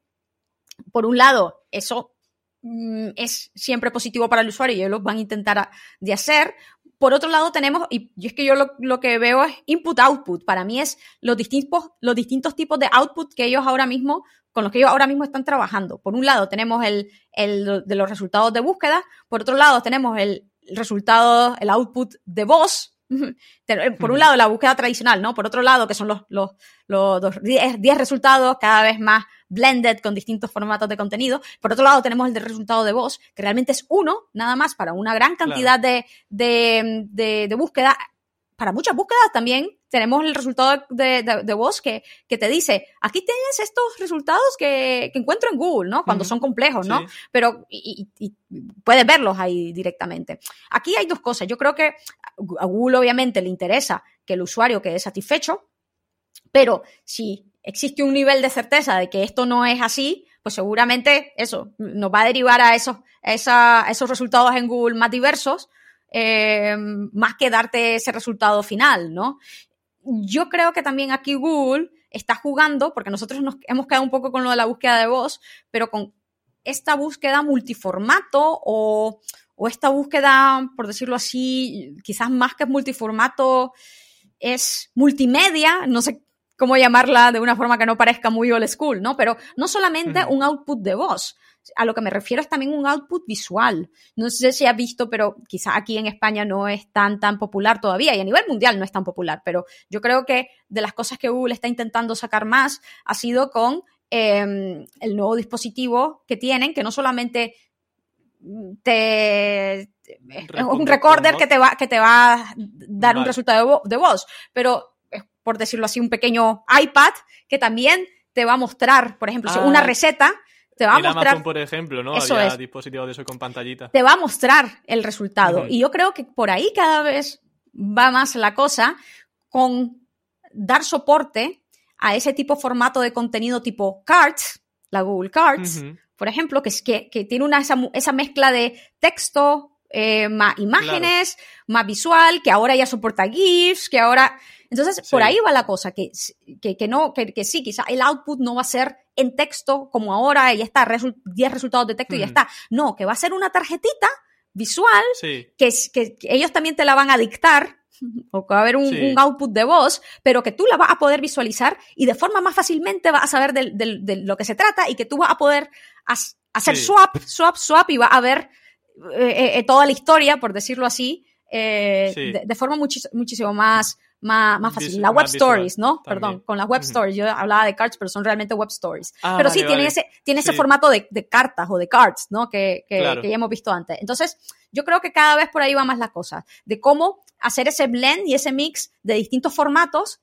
por un lado, eso mm, es siempre positivo para el usuario y ellos lo van a intentar de hacer. Por otro lado, tenemos, y, es que yo lo, que veo es input-output. Para mí es los distintos, los distintos tipos de output que ellos ahora mismo, con los que ellos ahora mismo están trabajando. Por un lado, tenemos el, el de los resultados de búsqueda. Por otro lado, tenemos el, resultado, el output de voz. Por un lado, la búsqueda tradicional, ¿no? Por otro lado, que son los, los, los 10 resultados cada vez más blended con distintos formatos de contenido. Por otro lado, tenemos el de resultado de voz, que realmente es uno, nada más, para una gran cantidad de, de, de, búsqueda. Para muchas búsquedas también tenemos el resultado de, de, voz que, que, te dice, aquí tienes estos resultados que, que encuentro en Google, ¿no? Cuando son complejos, ¿no? Pero y, y, puedes verlos ahí directamente. Aquí hay dos cosas. Yo creo que a Google obviamente le interesa que el usuario quede satisfecho, pero si existe un nivel de certeza de que esto no es así, pues seguramente eso nos va a derivar a esos, esos resultados en Google más diversos, eh, más que darte ese resultado final, ¿no? Yo creo que también aquí Google está jugando, porque nosotros nos hemos quedado un poco con lo de la búsqueda de voz, pero con esta búsqueda multiformato o, o esta búsqueda, por decirlo así, quizás más que multiformato, es multimedia, no sé cómo llamarla de una forma que no parezca muy old school, ¿no? Pero no solamente un output de voz, a lo que me refiero es también un output visual. No sé si has visto, pero quizá aquí en España no es tan, tan popular todavía y a nivel mundial no es tan popular, pero yo creo que de las cosas que Google está intentando sacar más ha sido con em, el nuevo dispositivo que tienen, que no solamente te es un recorder que te va que te va a dar un resultado de, de voz, pero por decirlo así, un pequeño iPad que también te va a mostrar, por ejemplo, una ah. receta te va a mostrar. Amazon, por ejemplo, ¿no? Eso es. dispositivos de eso con pantallita. Te va a mostrar el resultado. Y yo creo que por ahí cada vez va más la cosa con dar soporte a ese tipo de formato de contenido tipo cards, la Google Cards, por ejemplo, que, es que, que tiene una, esa, mezcla de texto, eh, más imágenes, más visual, que ahora ya soporta GIFs, que ahora entonces, por ahí va la cosa, que, que, no, que, que, sí, quizá el output no va a ser en texto como ahora, y ya está, 10 resultados de texto y ya está. No, que va a ser una tarjetita visual que, que, ellos también te la van a dictar o que va a haber un, output de voz, pero que tú la vas a poder visualizar y de forma más fácilmente vas a saber de, lo que se trata y que tú vas a poder hacer swap, swap, swap y vas a ver eh, eh, toda la historia, por decirlo así, eh, de, forma muchísimo más, más, fácil. La web stories, ¿no? Perdón, con las web stories. Yo hablaba de cards, pero son realmente web stories. Ah, pero sí, tiene, ese, tiene ese formato de, cartas o de cards, ¿no? Que, que, ya hemos visto antes. Entonces, yo creo que cada vez por ahí va más la cosa. De cómo hacer ese blend y ese mix de distintos formatos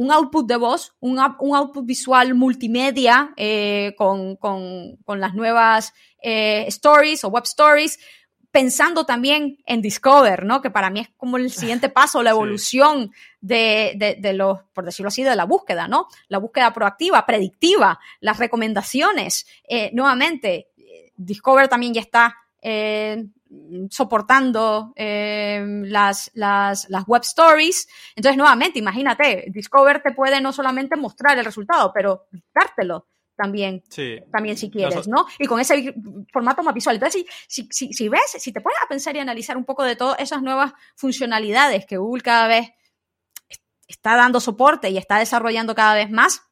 un output de voz, un, un output visual multimedia eh, con, con, con, las nuevas eh, stories o web stories, pensando también en Discover, ¿no? Que para mí es como el siguiente paso, la evolución de, de, de, los, por decirlo así, de la búsqueda, ¿no? La búsqueda proactiva, predictiva, las recomendaciones. Eh, nuevamente, Discover también ya está eh, soportando eh, las, las, las, web stories. Entonces, nuevamente, imagínate, Discover te puede no solamente mostrar el resultado, pero dártelo también, también si quieres, ¿no? Y con ese formato más visual. Entonces, si, si, si, ves, si te pones a pensar y analizar un poco de todas esas nuevas funcionalidades que Google cada vez está dando soporte y está desarrollando cada vez más,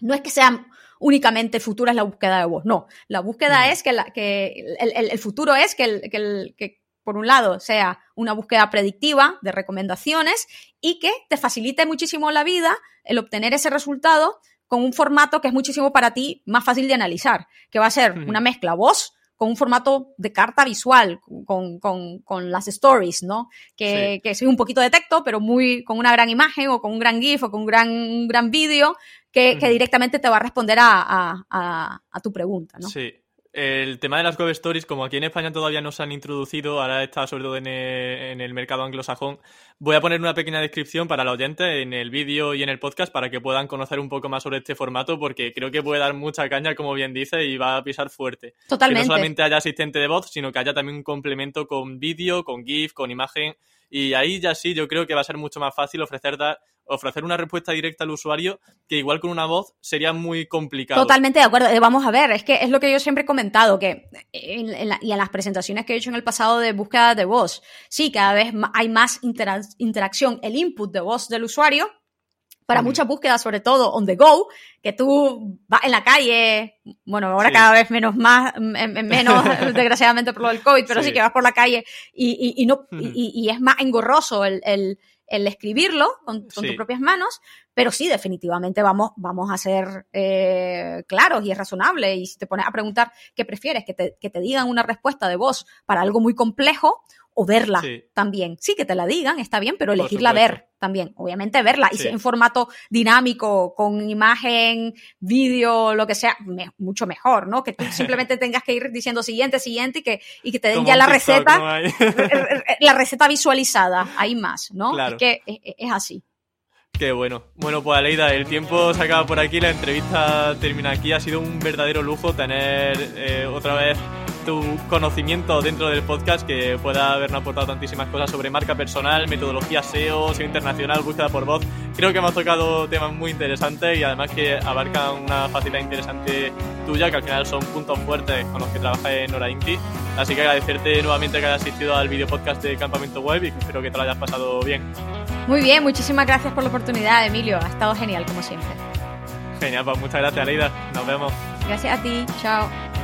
no es que sean únicamente el futuro es la búsqueda de voz, no. La búsqueda es que, la, que el, el, futuro es que, el, que, que por un lado, sea una búsqueda predictiva de recomendaciones y que te facilite muchísimo la vida el obtener ese resultado con un formato que es muchísimo para ti más fácil de analizar, que va a ser una mezcla voz con un formato de carta visual, con, con, con las stories, ¿no? Que, que es un poquito de texto, pero muy con una gran imagen o con un gran GIF o con un gran, un gran vídeo que, que, directamente te va a responder a, a, a tu pregunta, ¿no? Sí. El tema de las web stories, como aquí en España todavía no se han introducido, ahora está sobre todo en el, mercado anglosajón, voy a poner una pequeña descripción para la oyente en el vídeo y en el podcast para que puedan conocer un poco más sobre este formato, porque creo que puede dar mucha caña, como bien dice, y va a pisar fuerte. Totalmente. Que no solamente haya asistente de voz, sino que haya también un complemento con vídeo, con GIF, con imagen, y ahí ya sí, yo creo que va a ser mucho más fácil ofrecer, ofrecer una respuesta directa al usuario que igual con una voz sería muy complicado. Totalmente de acuerdo. Eh, vamos a ver, es que es lo que yo siempre he comentado, que en, y en las presentaciones que he hecho en el pasado de búsqueda de voz, sí, cada vez hay más interacción, el input de voz del usuario para muchas búsquedas, sobre todo on the go, que tú vas en la calle, bueno, ahora cada vez menos más, menos, desgraciadamente por lo del COVID, pero sí, que vas por la calle y, y, no, y, es más engorroso el, el, el escribirlo con, tus propias manos, pero sí, definitivamente vamos, vamos a ser eh, claros y es razonable. Y si te pones a preguntar qué prefieres, que te, que te digan una respuesta de voz para algo muy complejo o verla también. Sí, que te la digan, está bien, pero elegirla ver también. Obviamente verla. Y si en formato dinámico, con imagen, vídeo, lo que sea, mucho mejor, ¿no? Que tú simplemente tengas que ir diciendo siguiente, siguiente y que, y que te den ya la receta, la receta visualizada. Hay más, ¿no? Claro. Es que es, así. Qué bueno. Bueno, pues Aleida, el tiempo se acaba por aquí, la entrevista termina aquí. Ha sido un verdadero lujo tener eh, otra vez tu conocimiento dentro del podcast que pueda habernos aportado tantísimas cosas sobre marca personal, metodología SEO, SEO internacional, búsqueda por voz. Creo que hemos tocado temas muy interesantes y además que abarcan una facilidad interesante tuya, que al final son puntos fuertes con los que trabajas en Hora Inti. Así que agradecerte nuevamente que hayas asistido al video podcast de Campamento Web y espero que te lo hayas pasado bien. Muy bien, muchísimas gracias por la oportunidad, Emilio. Ha estado genial, como siempre. Genial, pues muchas gracias, Leida. Nos vemos. Gracias a ti. Chao.